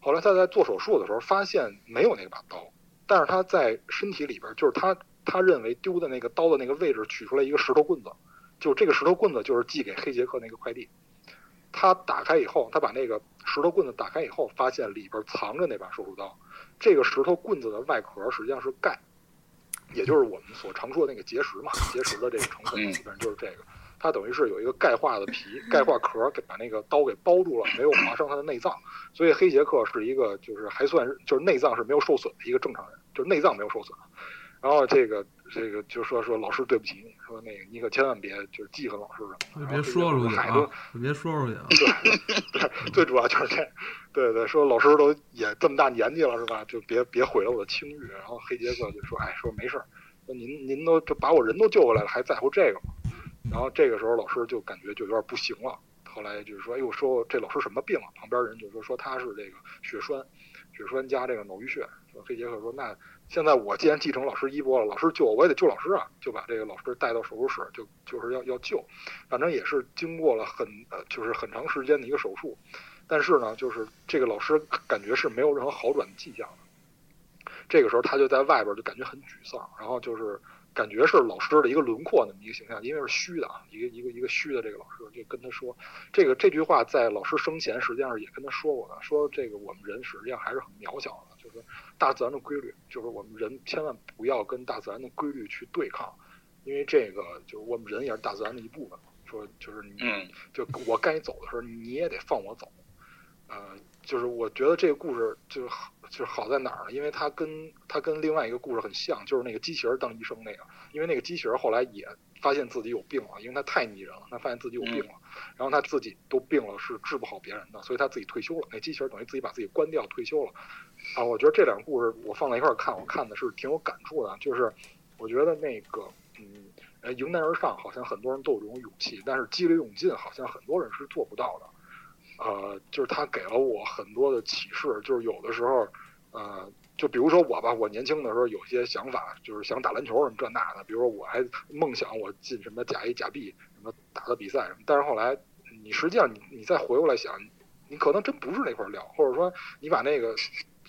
后来他在做手术的时候发现没有那把刀，但是他在身体里边，就是他他认为丢的那个刀的那个位置取出来一个石头棍子，就这个石头棍子就是寄给黑杰克那个快递。他打开以后，他把那个石头棍子打开以后，发现里边藏着那把手术刀。这个石头棍子的外壳实际上是钙，也就是我们所常说的那个结石嘛，结石的这个成分基本上就是这个。它等于是有一个钙化的皮、钙化壳给把那个刀给包住了，没有划伤他的内脏，所以黑杰克是一个就是还算就是内脏是没有受损的一个正常人，就是内脏没有受损。然后这个这个就说说老师对不起你，说那个你可千万别就是记恨老师什么，别说出去啊，别说出去啊。对，最主要就是这，对对，说老师都也这么大年纪了是吧？就别别毁了我的清誉。然后黑杰克就说，哎，说没事儿，说您您都就把我人都救回来了，还在乎这个吗？然后这个时候老师就感觉就有点不行了，后来就是说，哎呦，说这老师什么病啊？旁边人就说说他是这个血栓，血栓加这个脑淤血。说黑杰克说，那现在我既然继承老师衣钵了，老师救我，我也得救老师啊，就把这个老师带到手术室，就就是要要救。反正也是经过了很呃，就是很长时间的一个手术，但是呢，就是这个老师感觉是没有任何好转的迹象的。这个时候他就在外边就感觉很沮丧，然后就是。感觉是老师的一个轮廓那么一个形象，因为是虚的啊，一个一个一个虚的这个老师就跟他说，这个这句话在老师生前实际上也跟他说过的，说这个我们人实际上还是很渺小的，就是大自然的规律，就是我们人千万不要跟大自然的规律去对抗，因为这个就是我们人也是大自然的一部分，说就是你就我该走的时候你也得放我走，呃。就是我觉得这个故事就是好，就是好在哪儿呢？因为它跟它跟另外一个故事很像，就是那个机器人当医生那个。因为那个机器人后来也发现自己有病了，因为他太迷人了，他发现自己有病了，然后他自己都病了，是治不好别人的，所以他自己退休了。那机器人等于自己把自己关掉退休了。啊，我觉得这两个故事我放在一块儿看，我看的是挺有感触的。就是我觉得那个，嗯，呃，迎难而上好像很多人都有这种勇气，但是激流勇进好像很多人是做不到的。呃，就是他给了我很多的启示，就是有的时候，呃，就比如说我吧，我年轻的时候有些想法，就是想打篮球什么这那的。比如说我还梦想我进什么甲 A、甲 B 什么打的比赛什么。但是后来你实际上你你再回过来想，你可能真不是那块料，或者说你把那个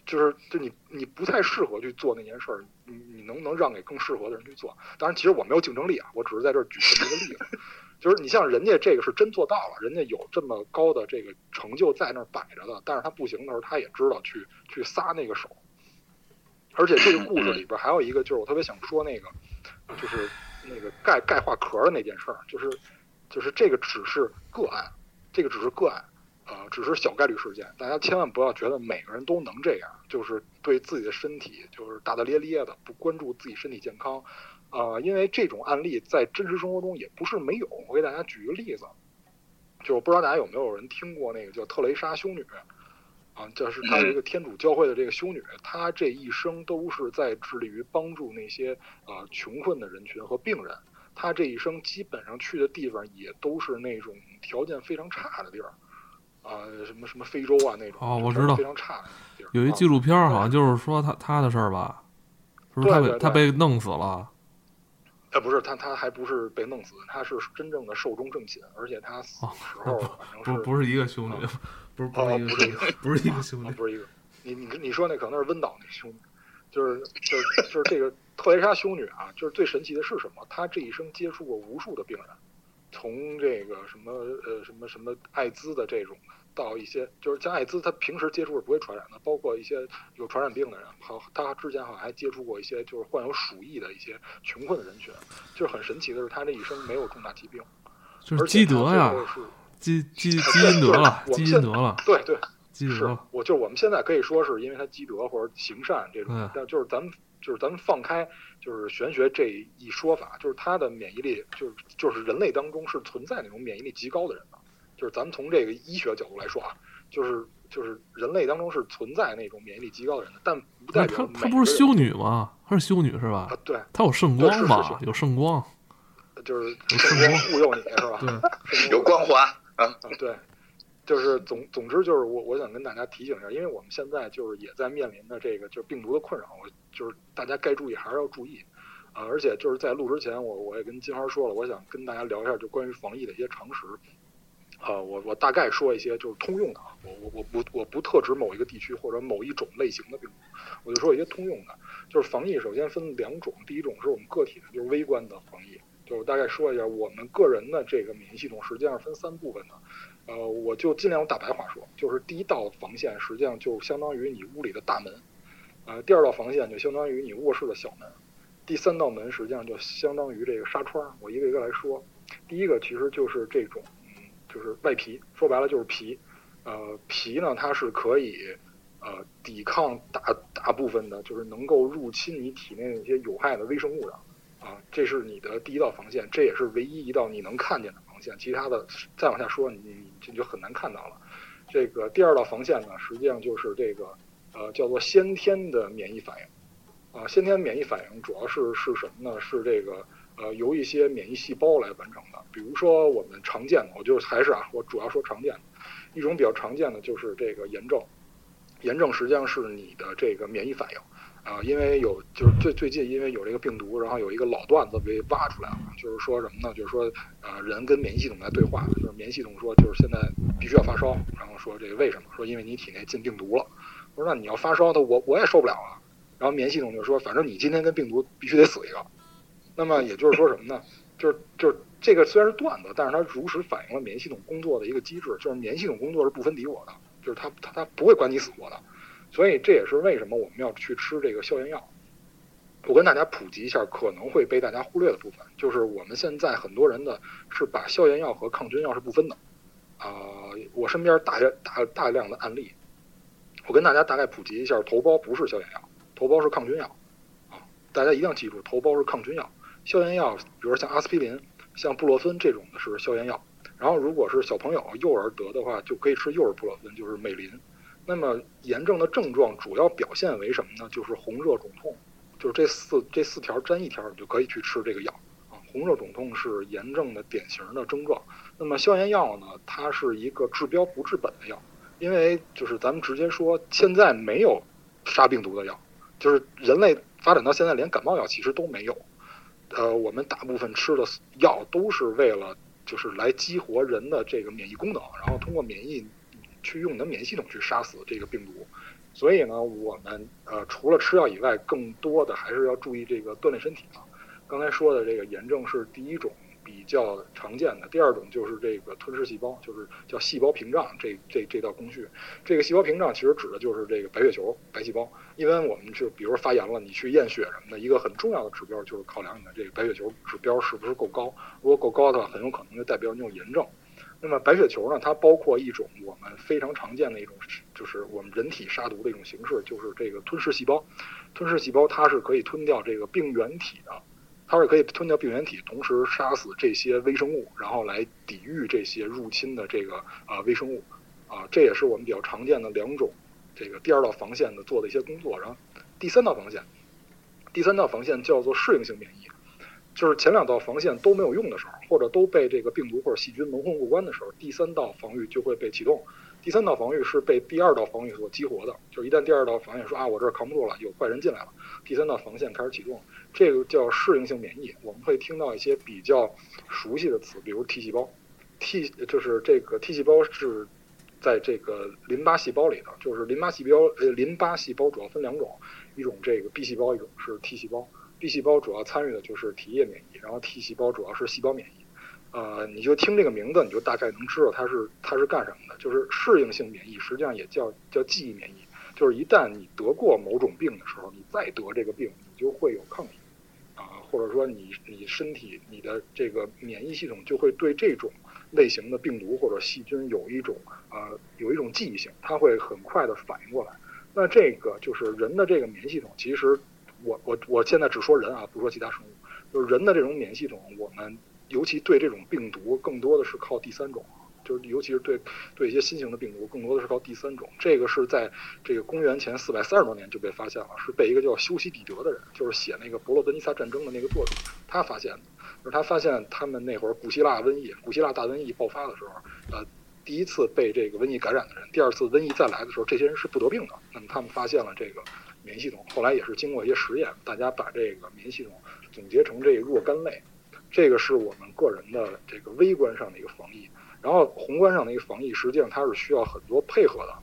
就是就你你不太适合去做那件事儿，你你能不能让给更适合的人去做？当然，其实我没有竞争力啊，我只是在这儿举这么一个例子。*laughs* 就是你像人家这个是真做到了，人家有这么高的这个成就在那儿摆着的，但是他不行的时候，他也知道去去撒那个手。而且这个故事里边还有一个，就是我特别想说那个，就是那个钙钙化壳的那件事儿，就是就是这个只是个案，这个只是个案，呃，只是小概率事件，大家千万不要觉得每个人都能这样，就是对自己的身体就是大大咧咧的，不关注自己身体健康。啊，因为这种案例在真实生活中也不是没有。我给大家举一个例子，就我不知道大家有没有人听过那个叫特蕾莎修女，啊，就是她是一个天主教会的这个修女，她这一生都是在致力于帮助那些啊穷困的人群和病人。她这一生基本上去的地方也都是那种条件非常差的地儿，啊，什么什么非洲啊那种。哦，我知道。非常差的地儿。有一纪录片好像就是说她她的事儿吧，是不是她被她被弄死了？他不是他，他还不是被弄死，他是真正的寿终正寝，而且他死的时候反正是不是一个修女，不是不是一个不是一个修女，不是一个。你你你说那可能是温岛那修女，就是就是就是这个特蕾莎修女啊，就是最神奇的是什么？她这一生接触过无数的病人，从这个什么呃什么什么艾滋的这种。到一些就是像艾滋，她平时接触是不会传染的，包括一些有传染病的人，好，她之前好像还接触过一些就是患有鼠疫的一些穷困的人群，就是很神奇的是，她这一生没有重大疾病，就是积德呀，积积积阴德了，积阴德了，对对，积德。我就我们现在可以说是因为他积德或者行善这种，但就是咱们就是咱们放开就是玄学这一说法，就是他的免疫力就是就是人类当中是存在那种免疫力极高的人的。就是咱们从这个医学角度来说啊，就是就是人类当中是存在那种免疫力极高的人的，但不代表他他不是修女吗？她是修女是吧？啊，对，他有圣光吧？有圣光，就是圣光护佑你是吧？对，*laughs* 有光环啊，*laughs* 对，就是总总之就是我我想跟大家提醒一下，因为我们现在就是也在面临的这个就是病毒的困扰，我就是大家该注意还是要注意。啊，而且就是在录之前，我我也跟金花说了，我想跟大家聊一下就关于防疫的一些常识。啊，我我大概说一些就是通用的啊，我我我不我不特指某一个地区或者某一种类型的病毒，我就说一些通用的，就是防疫首先分两种，第一种是我们个体的，就是微观的防疫，就是大概说一下我们个人的这个免疫系统实际上分三部分的，呃，我就尽量用大白话说，就是第一道防线实际上就相当于你屋里的大门，呃，第二道防线就相当于你卧室的小门，第三道门实际上就相当于这个纱窗，我一个一个来说，第一个其实就是这种。就是外皮，说白了就是皮，呃，皮呢它是可以，呃，抵抗大大部分的，就是能够入侵你体内那些有害的微生物的，啊，这是你的第一道防线，这也是唯一一道你能看见的防线，其他的再往下说，你你就很难看到了。这个第二道防线呢，实际上就是这个，呃，叫做先天的免疫反应，啊，先天免疫反应主要是是什么呢？是这个。呃，由一些免疫细胞来完成的，比如说我们常见的，我就还是啊，我主要说常见的，一种比较常见的就是这个炎症，炎症实际上是你的这个免疫反应，啊，因为有就是最最近因为有这个病毒，然后有一个老段子被挖出来了，就是说什么呢？就是说呃，人跟免疫系统在对话，就是免疫系统说就是现在必须要发烧，然后说这个为什么？说因为你体内进病毒了，我说那你要发烧，那我我也受不了啊，然后免疫系统就说反正你今天跟病毒必须得死一个。那么也就是说什么呢？就是就是这个虽然是段子，但是它如实反映了免疫系统工作的一个机制，就是免疫系统工作是不分敌我的，就是它它它不会管你死活的。所以这也是为什么我们要去吃这个消炎药。我跟大家普及一下可能会被大家忽略的部分，就是我们现在很多人的是把消炎药和抗菌药是不分的。啊，我身边大大大量的案例，我跟大家大概普及一下，头孢不是消炎药，头孢是抗菌药。啊，大家一定要记住，头孢是抗菌药。消炎药，比如像阿司匹林、像布洛芬这种的是消炎药。然后，如果是小朋友、幼儿得的话，就可以吃幼儿布洛芬，就是美林。那么，炎症的症状主要表现为什么呢？就是红热肿痛，就是这四这四条沾一条，你就可以去吃这个药啊。红热肿痛是炎症的典型的症状。那么，消炎药呢，它是一个治标不治本的药，因为就是咱们直接说，现在没有杀病毒的药。就是人类发展到现在连感冒药其实都没有，呃，我们大部分吃的药都是为了就是来激活人的这个免疫功能，然后通过免疫去用你的免疫系统去杀死这个病毒。所以呢，我们呃除了吃药以外，更多的还是要注意这个锻炼身体啊。刚才说的这个炎症是第一种。比较常见的第二种就是这个吞噬细胞，就是叫细胞屏障这这这道工序。这个细胞屏障其实指的就是这个白血球、白细胞。因为我们就比如发炎了，你去验血什么的，一个很重要的指标就是考量你的这个白血球指标是不是够高。如果够高的话，很有可能就代表你有炎症。那么白血球呢，它包括一种我们非常常见的一种，就是我们人体杀毒的一种形式，就是这个吞噬细胞。吞噬细胞它是可以吞掉这个病原体的。它是可以吞掉病原体，同时杀死这些微生物，然后来抵御这些入侵的这个啊微生物，啊，这也是我们比较常见的两种这个第二道防线的做的一些工作。然后第三道防线，第三道防线叫做适应性免疫，就是前两道防线都没有用的时候，或者都被这个病毒或者细菌蒙混过关的时候，第三道防御就会被启动。第三道防御是被第二道防御所激活的，就是一旦第二道防御说啊我这儿扛不住了，有坏人进来了，第三道防线开始启动。这个叫适应性免疫，我们会听到一些比较熟悉的词，比如 T 细胞，T 就是这个 T 细胞是在这个淋巴细胞里的，就是淋巴细胞，淋巴细胞主要分两种，一种这个 B 细胞，一种是 T 细胞。B 细胞主要参与的就是体液免疫，然后 T 细胞主要是细胞免疫。呃，你就听这个名字，你就大概能知道它是它是干什么的，就是适应性免疫，实际上也叫叫记忆免疫，就是一旦你得过某种病的时候，你再得这个病，你就会有抗体啊。或者说你你身体你的这个免疫系统就会对这种类型的病毒或者细菌有一种呃有一种记忆性，它会很快的反应过来。那这个就是人的这个免疫系统，其实我我我现在只说人啊，不说其他生物，就是人的这种免疫系统，我们尤其对这种病毒更多的是靠第三种。就是尤其是对对一些新型的病毒，更多的是靠第三种。这个是在这个公元前四百三十多年就被发现了，是被一个叫修昔底德的人，就是写那个《伯罗奔尼撒战争》的那个作者，他发现的。就是他发现他们那会儿古希腊瘟疫、古希腊大瘟疫爆发的时候，呃，第一次被这个瘟疫感染的人，第二次瘟疫再来的时候，这些人是不得病的。那么他们发现了这个免疫系统，后来也是经过一些实验，大家把这个免疫系统总结成这若干类。这个是我们个人的这个微观上的一个防疫。然后宏观上的一个防疫，实际上它是需要很多配合的，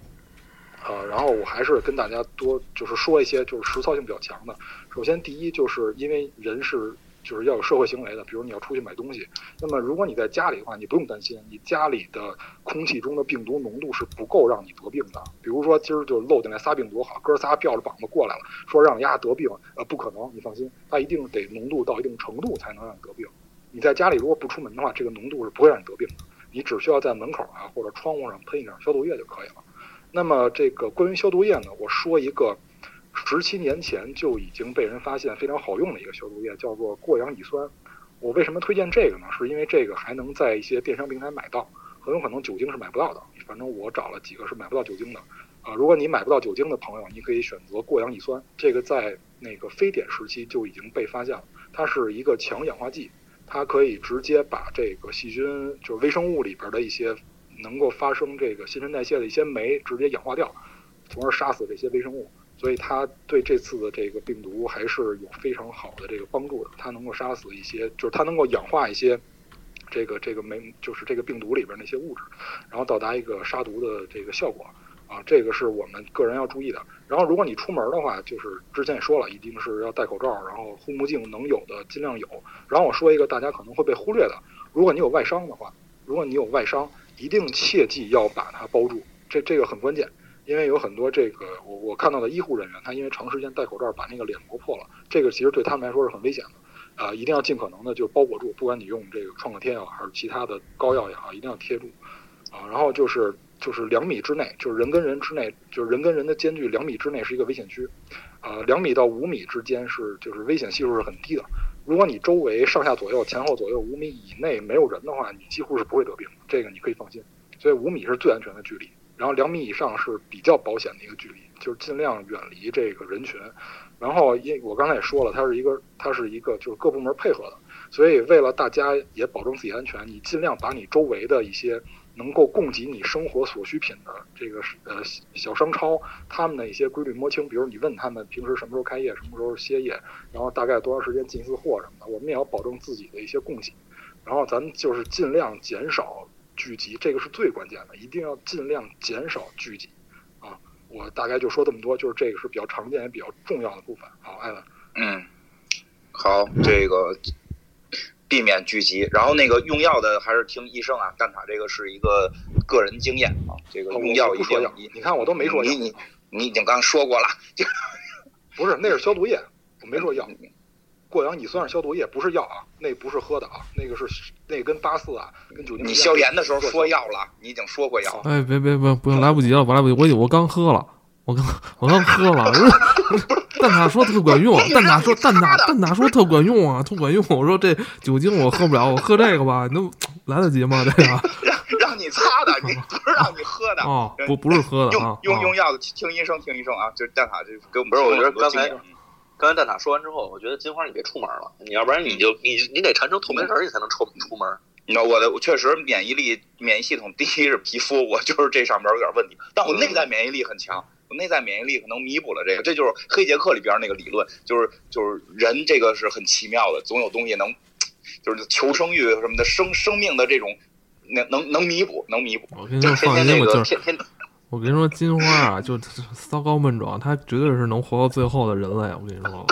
呃，然后我还是跟大家多就是说一些就是实操性比较强的。首先，第一就是因为人是就是要有社会行为的，比如你要出去买东西，那么如果你在家里的话，你不用担心你家里的空气中的病毒浓度是不够让你得病的。比如说今儿就漏进来仨病毒，好，哥仨吊着膀子过来了，说让丫得病，呃，不可能，你放心，它一定得浓度到一定程度才能让你得病。你在家里如果不出门的话，这个浓度是不会让你得病的。你只需要在门口啊或者窗户上喷一点消毒液就可以了。那么这个关于消毒液呢，我说一个十七年前就已经被人发现非常好用的一个消毒液，叫做过氧乙酸。我为什么推荐这个呢？是因为这个还能在一些电商平台买到，很有可能酒精是买不到的。反正我找了几个是买不到酒精的。啊，如果你买不到酒精的朋友，你可以选择过氧乙酸。这个在那个非典时期就已经被发现了，它是一个强氧化剂。它可以直接把这个细菌，就是微生物里边的一些能够发生这个新陈代谢的一些酶直接氧化掉，从而杀死这些微生物。所以它对这次的这个病毒还是有非常好的这个帮助的。它能够杀死一些，就是它能够氧化一些这个这个酶，就是这个病毒里边那些物质，然后到达一个杀毒的这个效果。啊，这个是我们个人要注意的。然后，如果你出门的话，就是之前也说了，一定是要戴口罩，然后护目镜能有的尽量有。然后我说一个大家可能会被忽略的，如果你有外伤的话，如果你有外伤，一定切记要把它包住，这这个很关键，因为有很多这个我我看到的医护人员，他因为长时间戴口罩把那个脸磨破了，这个其实对他们来说是很危险的，啊，一定要尽可能的就包裹住，不管你用这个创可贴也好，还是其他的膏药也好，一定要贴住，啊，然后就是。就是两米之内，就是人跟人之内，就是人跟人的间距两米之内是一个危险区，啊，两米到五米之间是就是危险系数是很低的。如果你周围上下左右、前后左右五米以内没有人的话，你几乎是不会得病的，这个你可以放心。所以五米是最安全的距离，然后两米以上是比较保险的一个距离，就是尽量远离这个人群。然后因我刚才也说了，它是一个它是一个就是各部门配合的，所以为了大家也保证自己安全，你尽量把你周围的一些。能够供给你生活所需品的这个呃小商超，他们的一些规律摸清，比如你问他们平时什么时候开业，什么时候歇业，然后大概多长时间进一次货什么的，我们也要保证自己的一些供给，然后咱就是尽量减少聚集，这个是最关键的，一定要尽量减少聚集啊！我大概就说这么多，就是这个是比较常见也比较重要的部分。好，艾文，嗯，好，这个避免聚集，然后那个用药的还是听医生啊。蛋挞这个是一个个人经验啊，这个用药一定不说药，你看我都没说药你，你你已经刚说过了，*laughs* 不是那是消毒液，我没说药。过氧乙酸是消毒液，不是药啊，那不是喝的啊，那个是那跟八四啊，跟酒精。你消炎的时候说药了，你已经说过药。哎，别别别，不用，来不及了，我来不及，我我刚喝了，*laughs* 我刚我刚喝了。*laughs* 蛋挞说特管用，蛋挞说蛋挞蛋挞说特管用啊，特管用。我说这酒精我喝不了，我喝这个吧，能 *laughs* 来得及吗？这个让让你擦的，你不是让你喝的哦，不不是喝的啊用。用用药的，听医生，听医生啊。就是蛋挞，这给我们不是，我觉得刚才刚才蛋挞说完之后，我觉得金花你别出门了，你要不然你就你你得缠成透明人儿，你才能出出门。你知道我的，我确实免疫力、免疫系统，第一是皮肤，我就是这上边有点问题，但我内在免疫力很强，我内在免疫力可能弥补了这个，这就是黑杰克里边那个理论，就是就是人这个是很奇妙的，总有东西能，就是求生欲什么的，生生命的这种能能能弥补，能弥补。我跟你说，天放心，天那个天天我跟你说，金花啊，就骚高闷壮，她绝对是能活到最后的人类。我跟你说，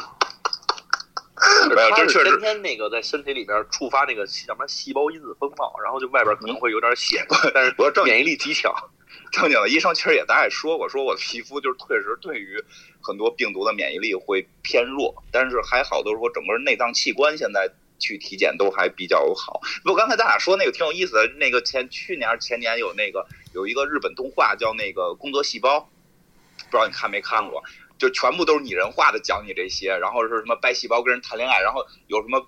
没有他是这确实天天那个在身体里边触发那个什么细胞因子风暴，然后就外边可能会有点血，但是我正免疫力极强。*laughs* 正经的医生其实也大概说过，说我的皮肤就是确实对于很多病毒的免疫力会偏弱，但是还好，都是说整个内脏器官现在去体检都还比较好。不过刚才咱俩说那个挺有意思的，那个前去年前年有那个有一个日本动画叫那个《工作细胞》，不知道你看没看过？就全部都是拟人化的讲你这些，然后是什么掰细胞跟人谈恋爱，然后有什么。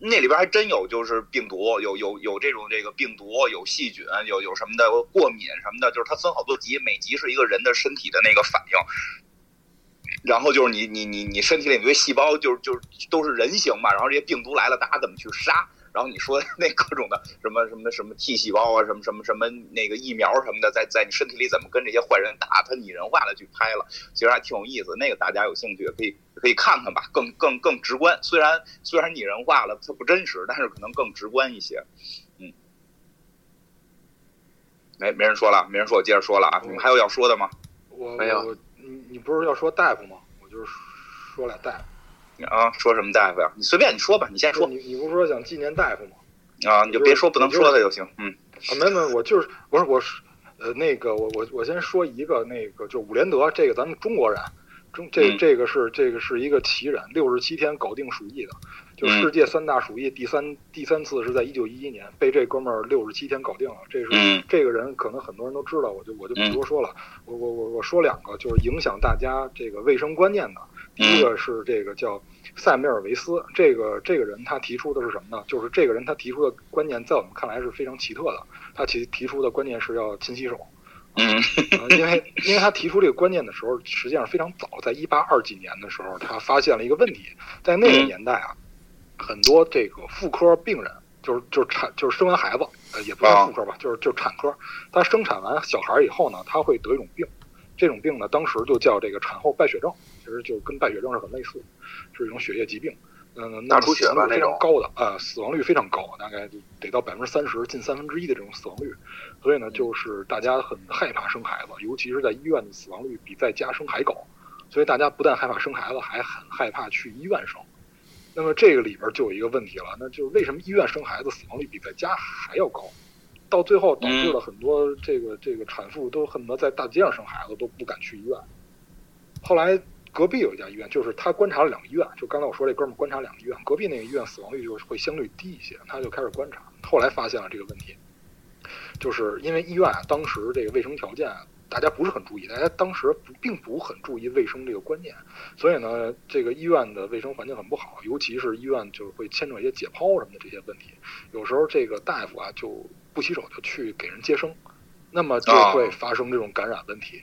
那里边还真有，就是病毒，有有有这种这个病毒，有细菌，有有什么的过敏什么的，就是它分好多级，每级是一个人的身体的那个反应。然后就是你你你你身体里面细胞就是就是都是人形嘛，然后这些病毒来了，大家怎么去杀？然后你说那各种的什么什么什么 T 细胞啊，什么什么什么那个疫苗什么的，在在你身体里怎么跟这些坏人打？他拟人化的去拍了，其实还挺有意思。那个大家有兴趣可以可以看看吧，更更更直观。虽然虽然拟人化了，它不真实，但是可能更直观一些。嗯，没没人说了，没人说，我接着说了啊。你们还有要说的吗？我没有我你你不是要说大夫吗？我就是说俩大夫。啊，说什么大夫呀？你随便你说吧，你先说你你不是说想纪念大夫吗？啊，你就别说不能说的就行。嗯啊，没没，我就是不是我是呃那个我我我先说一个那个就伍连德这个咱们中国人，中这嗯这个是这个是一个奇人，六十七天搞定鼠疫的，就嗯。世界三大鼠疫第三第三次是在一九一一年被这哥们儿六十七天搞定了，这是嗯。这个人可能很多人都知道，我就我就嗯。不多说了，我我我我说两个就是影响大家这个卫生观念的，第一个是这个叫塞缪尔维斯，这个这个人他提出的是什么呢？就是这个人他提出的观念，在我们看来是非常奇特的。他提提出的观念是要勤洗手，嗯。呃因为因为他提出这个观念的时候，实际上非常早，在一八二几年的时候，他发现了一个问题，在那个年代啊，很多这个妇科病人，就是就是产就是生完孩子，呃，也不是妇科吧，就是就是产科，他生产完小孩以后呢，他会得一种病，这种病呢，当时就叫这个产后败血症，其实就跟败血症是很类似，是一种血液疾病。嗯，那出血率非常高的，呃，死亡率非常高，大概就得到百分之三十，近三分之一的这种死亡率。所以呢，就是大家很害怕生孩子，尤其是在医院的死亡率比在家生还高。所以大家不但害怕生孩子，还很害怕去医院生。那么这个里边就有一个问题了，那就是为什么医院生孩子死亡率比在家还要高？到最后导致了很多这个这个产妇都恨不得在大街上生孩子，都不敢去医院。后来隔壁有一家医院，就是他观察了两个医院，就刚才我说这哥们儿观察两个医院，隔壁那个医院死亡率就会相对低一些，他就开始观察，后来发现了这个问题，就是因为医院啊当时这个卫生条件啊大家不是很注意，大家当时不并不很注意卫生这个观念，所以呢，这个医院的卫生环境很不好，尤其是医院就会牵扯一些解剖什么的这些问题，有时候这个大夫啊就不洗手就去给人接生，那么就会发生这种感染问题。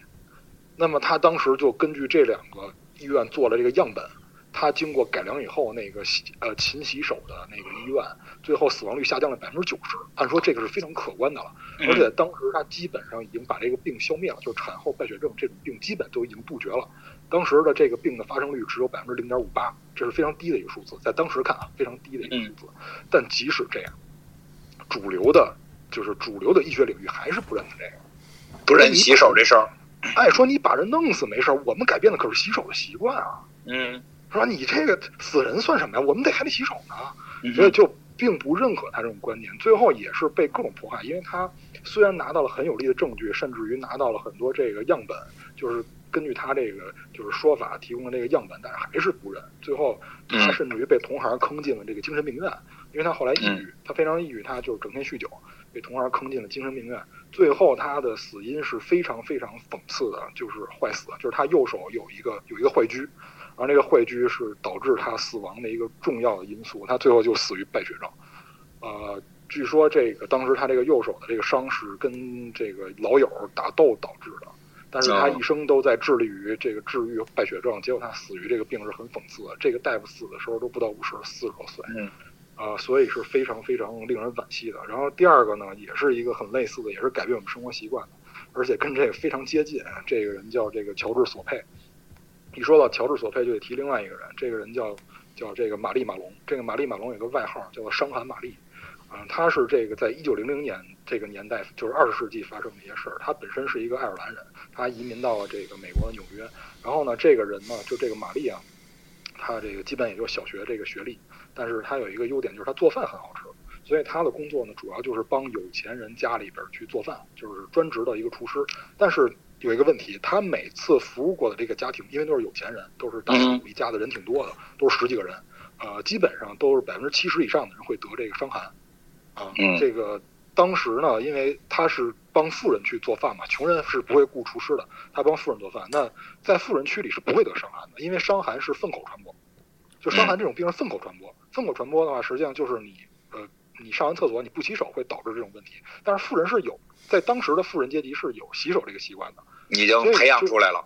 那么他当时就根据这两个医院做了这个样本，他经过改良以后，那个洗呃勤洗手的那个医院，最后死亡率下降了百分之九十。按说这个是非常可观的了，而且当时他基本上已经把这个病消灭了，就是产后败血症这种病基本都已经杜绝了。当时的这个病的发生率只有百分之零点五八，这是非常低的一个数字，在当时看啊非常低的一个数字。但即使这样，主流的，就是主流的医学领域还是不认可这个，不认洗手这事儿。哎，说你把人弄死没事儿，我们改变的可是洗手的习惯啊。嗯，是吧？你这个死人算什么呀？我们得还得洗手呢。嗯所以就并不认可他这种观点，最后也是被各种迫害。因为他虽然拿到了很有力的证据，甚至于拿到了很多这个样本，就是根据他这个就是说法提供的这个样本，但是还是不认。最后他嗯甚至于被同行坑进了这个精神病院，因为他后来抑嗯郁，他非常抑郁，他就是整天酗酒，被同行坑进了精神病院。最后他的死因是非常非常讽刺的，就是坏死，就是他右手有一个有一个坏疽。然后这个坏疽是导致他死亡的一个重要的因素，他最后就死于败血症。呃，据说这个当时他这个右手的这个伤是跟这个老友打斗导致的，但是他哦一生都在致力于这个治愈败血症，结果他死于这个病是很讽刺的。这个大夫死的时候都不到五十，四十多岁。嗯啊、所以是非常非常令人惋惜的。然后第二个呢，也是一个很类似的，也是改变我们生活习惯的，而且跟这个非常接近。这个人叫这个乔治索佩。一说到乔治索佩，就得提另外一个人，这个人叫叫这个玛丽马龙。这个玛丽马龙有个外号叫做“伤寒玛丽”，啊、他是这个在一九零零年这个年代，就是二十世纪发生的一些事儿。他本身是一个爱尔兰人，他移民到了这个美国的纽约。然后呢，这个人呢，就这个玛丽啊，他这个基本也就小学这个学历，但是他有一个优点就是他做饭很好吃，所以他的工作呢，主要就是帮有钱人家里边去做饭，就是专职的一个厨师。但是有一个问题，他每次服务过的这个家庭，因为都是有钱人，都是大嗯一家的人挺多的，都是十几个人，呃，基本上都是百分之七十以上的人会得这个伤寒，啊，嗯这个当时呢，因为他是帮富人去做饭嘛，穷人是不会雇厨师的，他帮富人做饭，那在富人区里是不会得伤寒的，因为伤寒是粪口传播，就伤寒这种病是粪口传播，粪口传播的话，实际上就是你呃，你上完厕所你不洗手会导致这种问题，但是富人是有在当时的富人阶级是有洗手这个习惯的。已经培养出来了。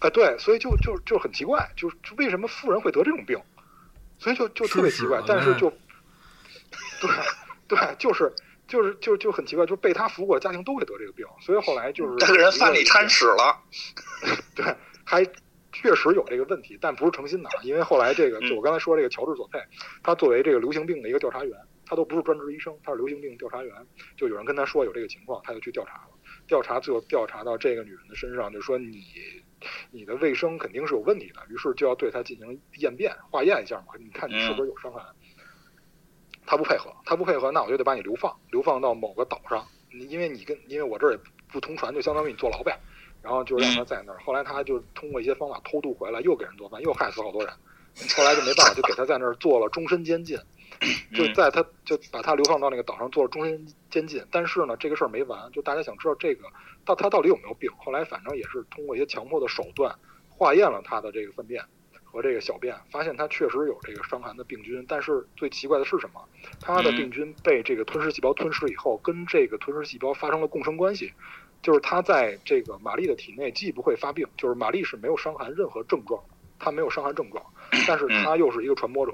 哎，对，所以就就就很奇怪，就是就为什么富人会得这种病，所以就就特别奇怪但是就，对对，就是就是就就很奇怪，就被他服务过的家庭都会得这个病，所以后来就是这个人饭里掺屎了。*laughs* 对，还确实有这个问题，但不是诚心的，啊，因为后来这个嗯就我刚才说这个乔治索佩，他作为这个流行病的一个调查员，他都不是专职医生，他是流行病调查员，就有人跟他说有这个情况，他就去调查了，调查最后调查到这个女人的身上，就说你你的卫生肯定是有问题的，于是就要对她进行验变化验一下嘛，你看你是不是有伤寒。他不配合，他不配合，那我就得把你流放，流放到某个岛上。你因为你跟因为我这儿也不通船，就相当于你坐牢呗。然后就让他在那儿。后来他就通过一些方法偷渡回来，又给人做饭，又害死好多人。后来就没办法，就给他在那儿做了终身监禁，*clears throat* 就在他就把他流放到那个岛上做了终身监禁。但是呢，这个事儿没完，就大家想知道这个到他到底有没有病。后来反正也是通过一些强迫的手段化验了他的这个粪便和这个小便，发现他确实有这个伤寒的病菌。但是最奇怪的是什么？他的病菌被这个吞噬细胞吞噬以后，跟这个吞噬细胞发生了共生关系。就是他在这个玛丽的体内既不会发病，就是玛丽是没有伤寒任何症状的，她没有伤寒症状，但是她又是一个传播者，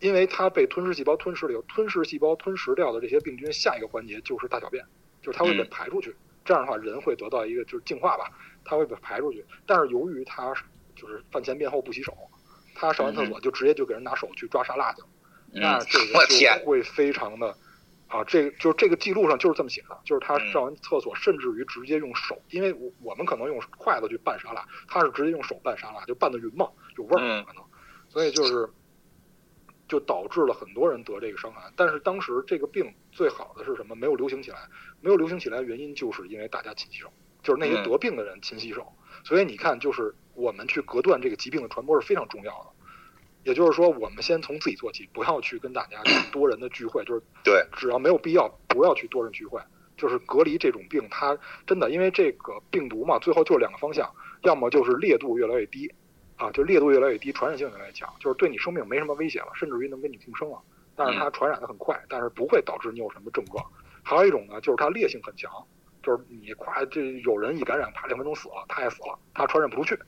因为它被吞噬细胞吞噬了以后，吞噬细胞吞噬掉的这些病菌，下一个环节就是大小便，就是它会被排出去，这样的话人会得到一个就是净化吧，它会被排出去，但是由于他就是饭前便后不洗手，他上完厕所就直接就给人拿手去抓沙拉去了，那这个就会非常的。啊，这个就是这个记录上就是这么写的，就是他上完厕所，甚至于直接用手，因为我我们可能用筷子去拌沙拉，他是直接用手拌沙拉，就拌的匀嘛，有味儿嗯。可能，所以就是就导致了很多人得这个伤寒。但是当时这个病最好的是什么？没有流行起来，没有流行起来的原因就是因为大家勤洗手，就是那些嗯得病的人勤洗手。所以你看，就是我们去隔断这个疾病的传播是非常重要的。也就是说，我们先从自己做起，不要去跟大家去多人的聚会，就是 *clears throat* 对，只要没有必要，不要去多人聚会，就是隔离这种病。它真的因为这个病毒嘛，最后就是两个方向，要么就是烈度越来越低，啊，就烈度越来越低，传染性越来越强，就是对你生命没什么威胁了，甚至于能给你定生了。但是它传染的很快，但是不会导致你有什么症状。还有一种呢，就是它烈性很强，就是你夸这有人一感染，啪两分钟死了，他也死了，他传染不出去，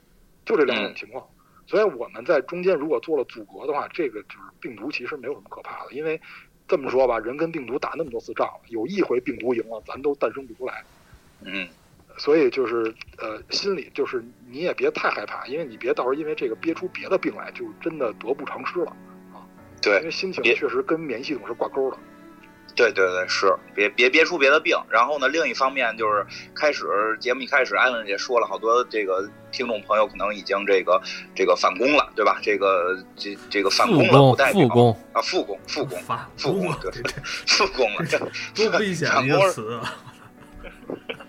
就这两种情况。所以我们在中间如果做了阻隔的话，这个就是病毒其实没有什么可怕的，因为这么说吧，人跟病毒打那么多次仗了，有一回病毒赢了，咱都诞生不出来。嗯，所以就是呃，心里就是你也别太害怕，因为你别到时候因为这个憋出别的病来，就真的得不偿失了啊。对因为心情别确实跟免疫系统是挂钩的。对对对，是别别憋出别的病。然后呢，另一方面就是开始节目一开始，艾文也说了好多这个听众朋友可能已经这个这个返工了，对吧？这个这这个返工了，不代表复工啊，复工复工反复工对复工了，*laughs* 这多危险一个词啊！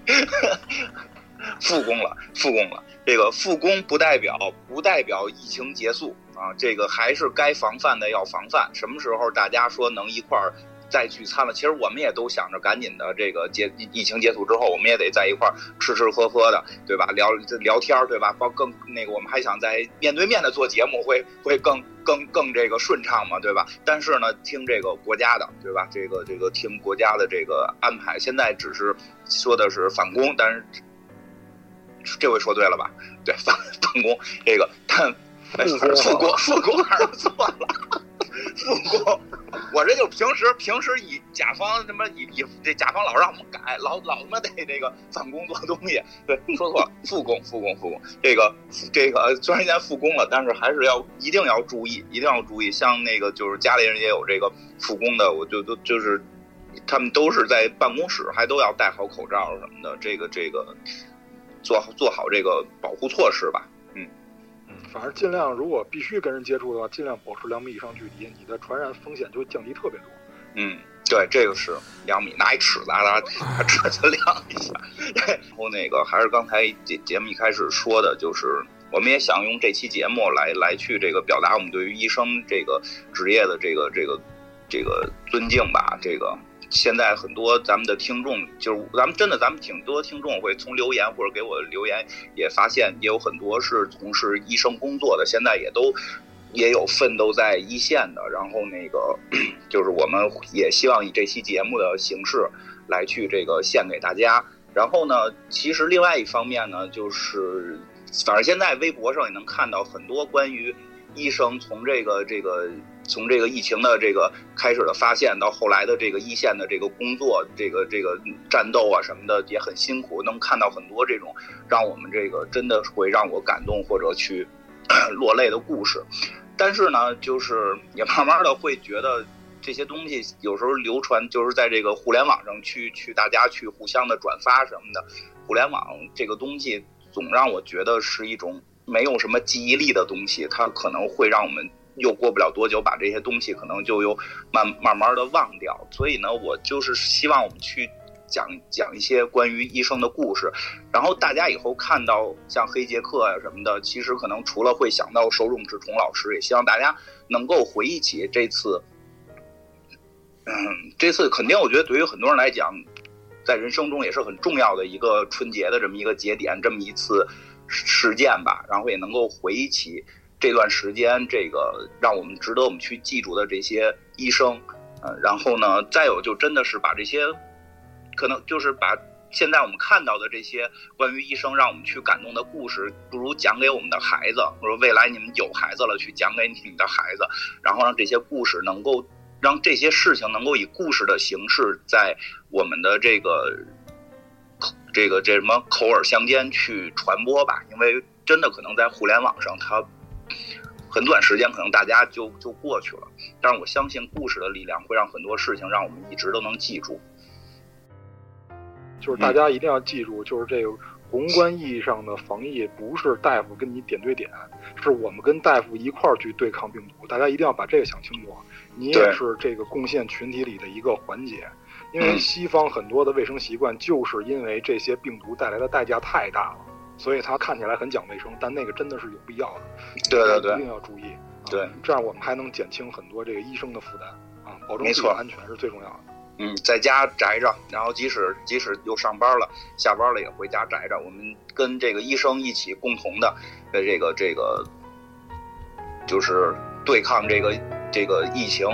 *laughs* 复工了，复工了。这个复工不代表不代表疫情结束啊，这个还是该防范的要防范。什么时候大家说能一块儿再聚餐了？其实我们也都想着赶紧的，这个结疫情结束之后，我们也得在一块儿吃吃喝喝的，对吧？聊聊天儿，对吧？包更那个，我们还想在面对面的做节目，会会更更更这个顺畅嘛，对吧？但是呢，听这个国家的，对吧？这个这个听国家的这个安排，现在只是说的是返工，但是。这回说对了吧？对，返返工这个，但复工复工还是错了，复工。我这就平时平时以甲方他妈以以这甲方老让我们改，老老他妈得这个返工做东西。对，说错了，复工复工复工。这个这个虽然现在复工了，但是还是要一定要注意，一定要注意。像那个就是家里人也有这个复工的，我就都就是他们都是在办公室，还都要戴好口罩什么的。这个这个。做好做好这个保护措施吧。反正尽量，如果必须跟人接触的话，尽量保持两米以上距离，你的传染风险就降低特别多。嗯，对，这个是两米，拿一尺子，拿拿尺子量一下。然后那个还是刚才节节目一开始说的，就是我们也想用这期节目来来去这个表达我们对于医生这个职业的这个这个这个尊敬吧，这个。现在很多咱们的听众，就是咱们真的，咱们挺多听众会从留言或者给我留言，也发现也有很多是从事医生工作的，现在也都也有奋斗在一线的。然后那个 *clears throat* 就是我们也希望以这期节目的形式来去这个献给大家。然后呢，其实另外一方面呢，就是反正现在微博上也能看到很多关于医生从这个这个。从这个疫情的这个开始的发现到后来的这个一线的这个工作，这个这个战斗啊什么的也很辛苦，能看到很多这种让我们这个真的会让我感动或者去 *coughs* 落泪的故事。但是呢，就是 *laughs* 也慢慢的会觉得这些东西有时候流传就是在这个互联网上去去大家去互相的转发什么的，互联网这个东西总让我觉得是一种没有什么记忆力的东西，它可能会让我们。又过不了多久，把这些东西可能就又慢慢慢的忘掉。所以呢，我就是希望我们去讲讲一些关于医生的故事，然后大家以后看到像黑杰克啊什么的，其实可能除了会想到手冢治虫老师，也希望大家能够回忆起这次，嗯，这次肯定我觉得对于很多人来讲，在人生中也是很重要的一个春节的这么一个节点，这么一次事件吧，然后也能够回忆起。这段时间，这个让我们值得我们去记住的这些医生，呃，然后呢，再有就真的是把这些，可能就是把现在我们看到的这些关于医生让我们去感动的故事，不如讲给我们的孩子，或者未来你们有孩子了，去讲给你的孩子，然后让这些故事能够让这些事情能够以故事的形式在我们的这个这个这什么口耳相间去传播吧，因为真的可能在互联网上它。很短时间，可能大家就就过去了。但是我相信故事的力量会让很多事情让我们一直都能记住。就是大家一定要记住，就是这个宏观意义上的防疫，不是大夫跟你点对点，是我们跟大夫一块儿去对抗病毒。大家一定要把这个想清楚。你也是这个贡献群体里的一个环节，因为西方很多的卫生习惯，就是因为这些病毒带来的代价太大了。所以它看起来很讲卫生，但那个真的是有必要的。对对对，一定要注意。对，这样我们还能减轻很多这个医生的负担啊，保证自己安全是最重要的。嗯，在家宅着，然后即使即使又上班了，下班了也回家宅着。我们跟这个医生一起共同的，呃，这个这个，就是对抗这个这个疫情。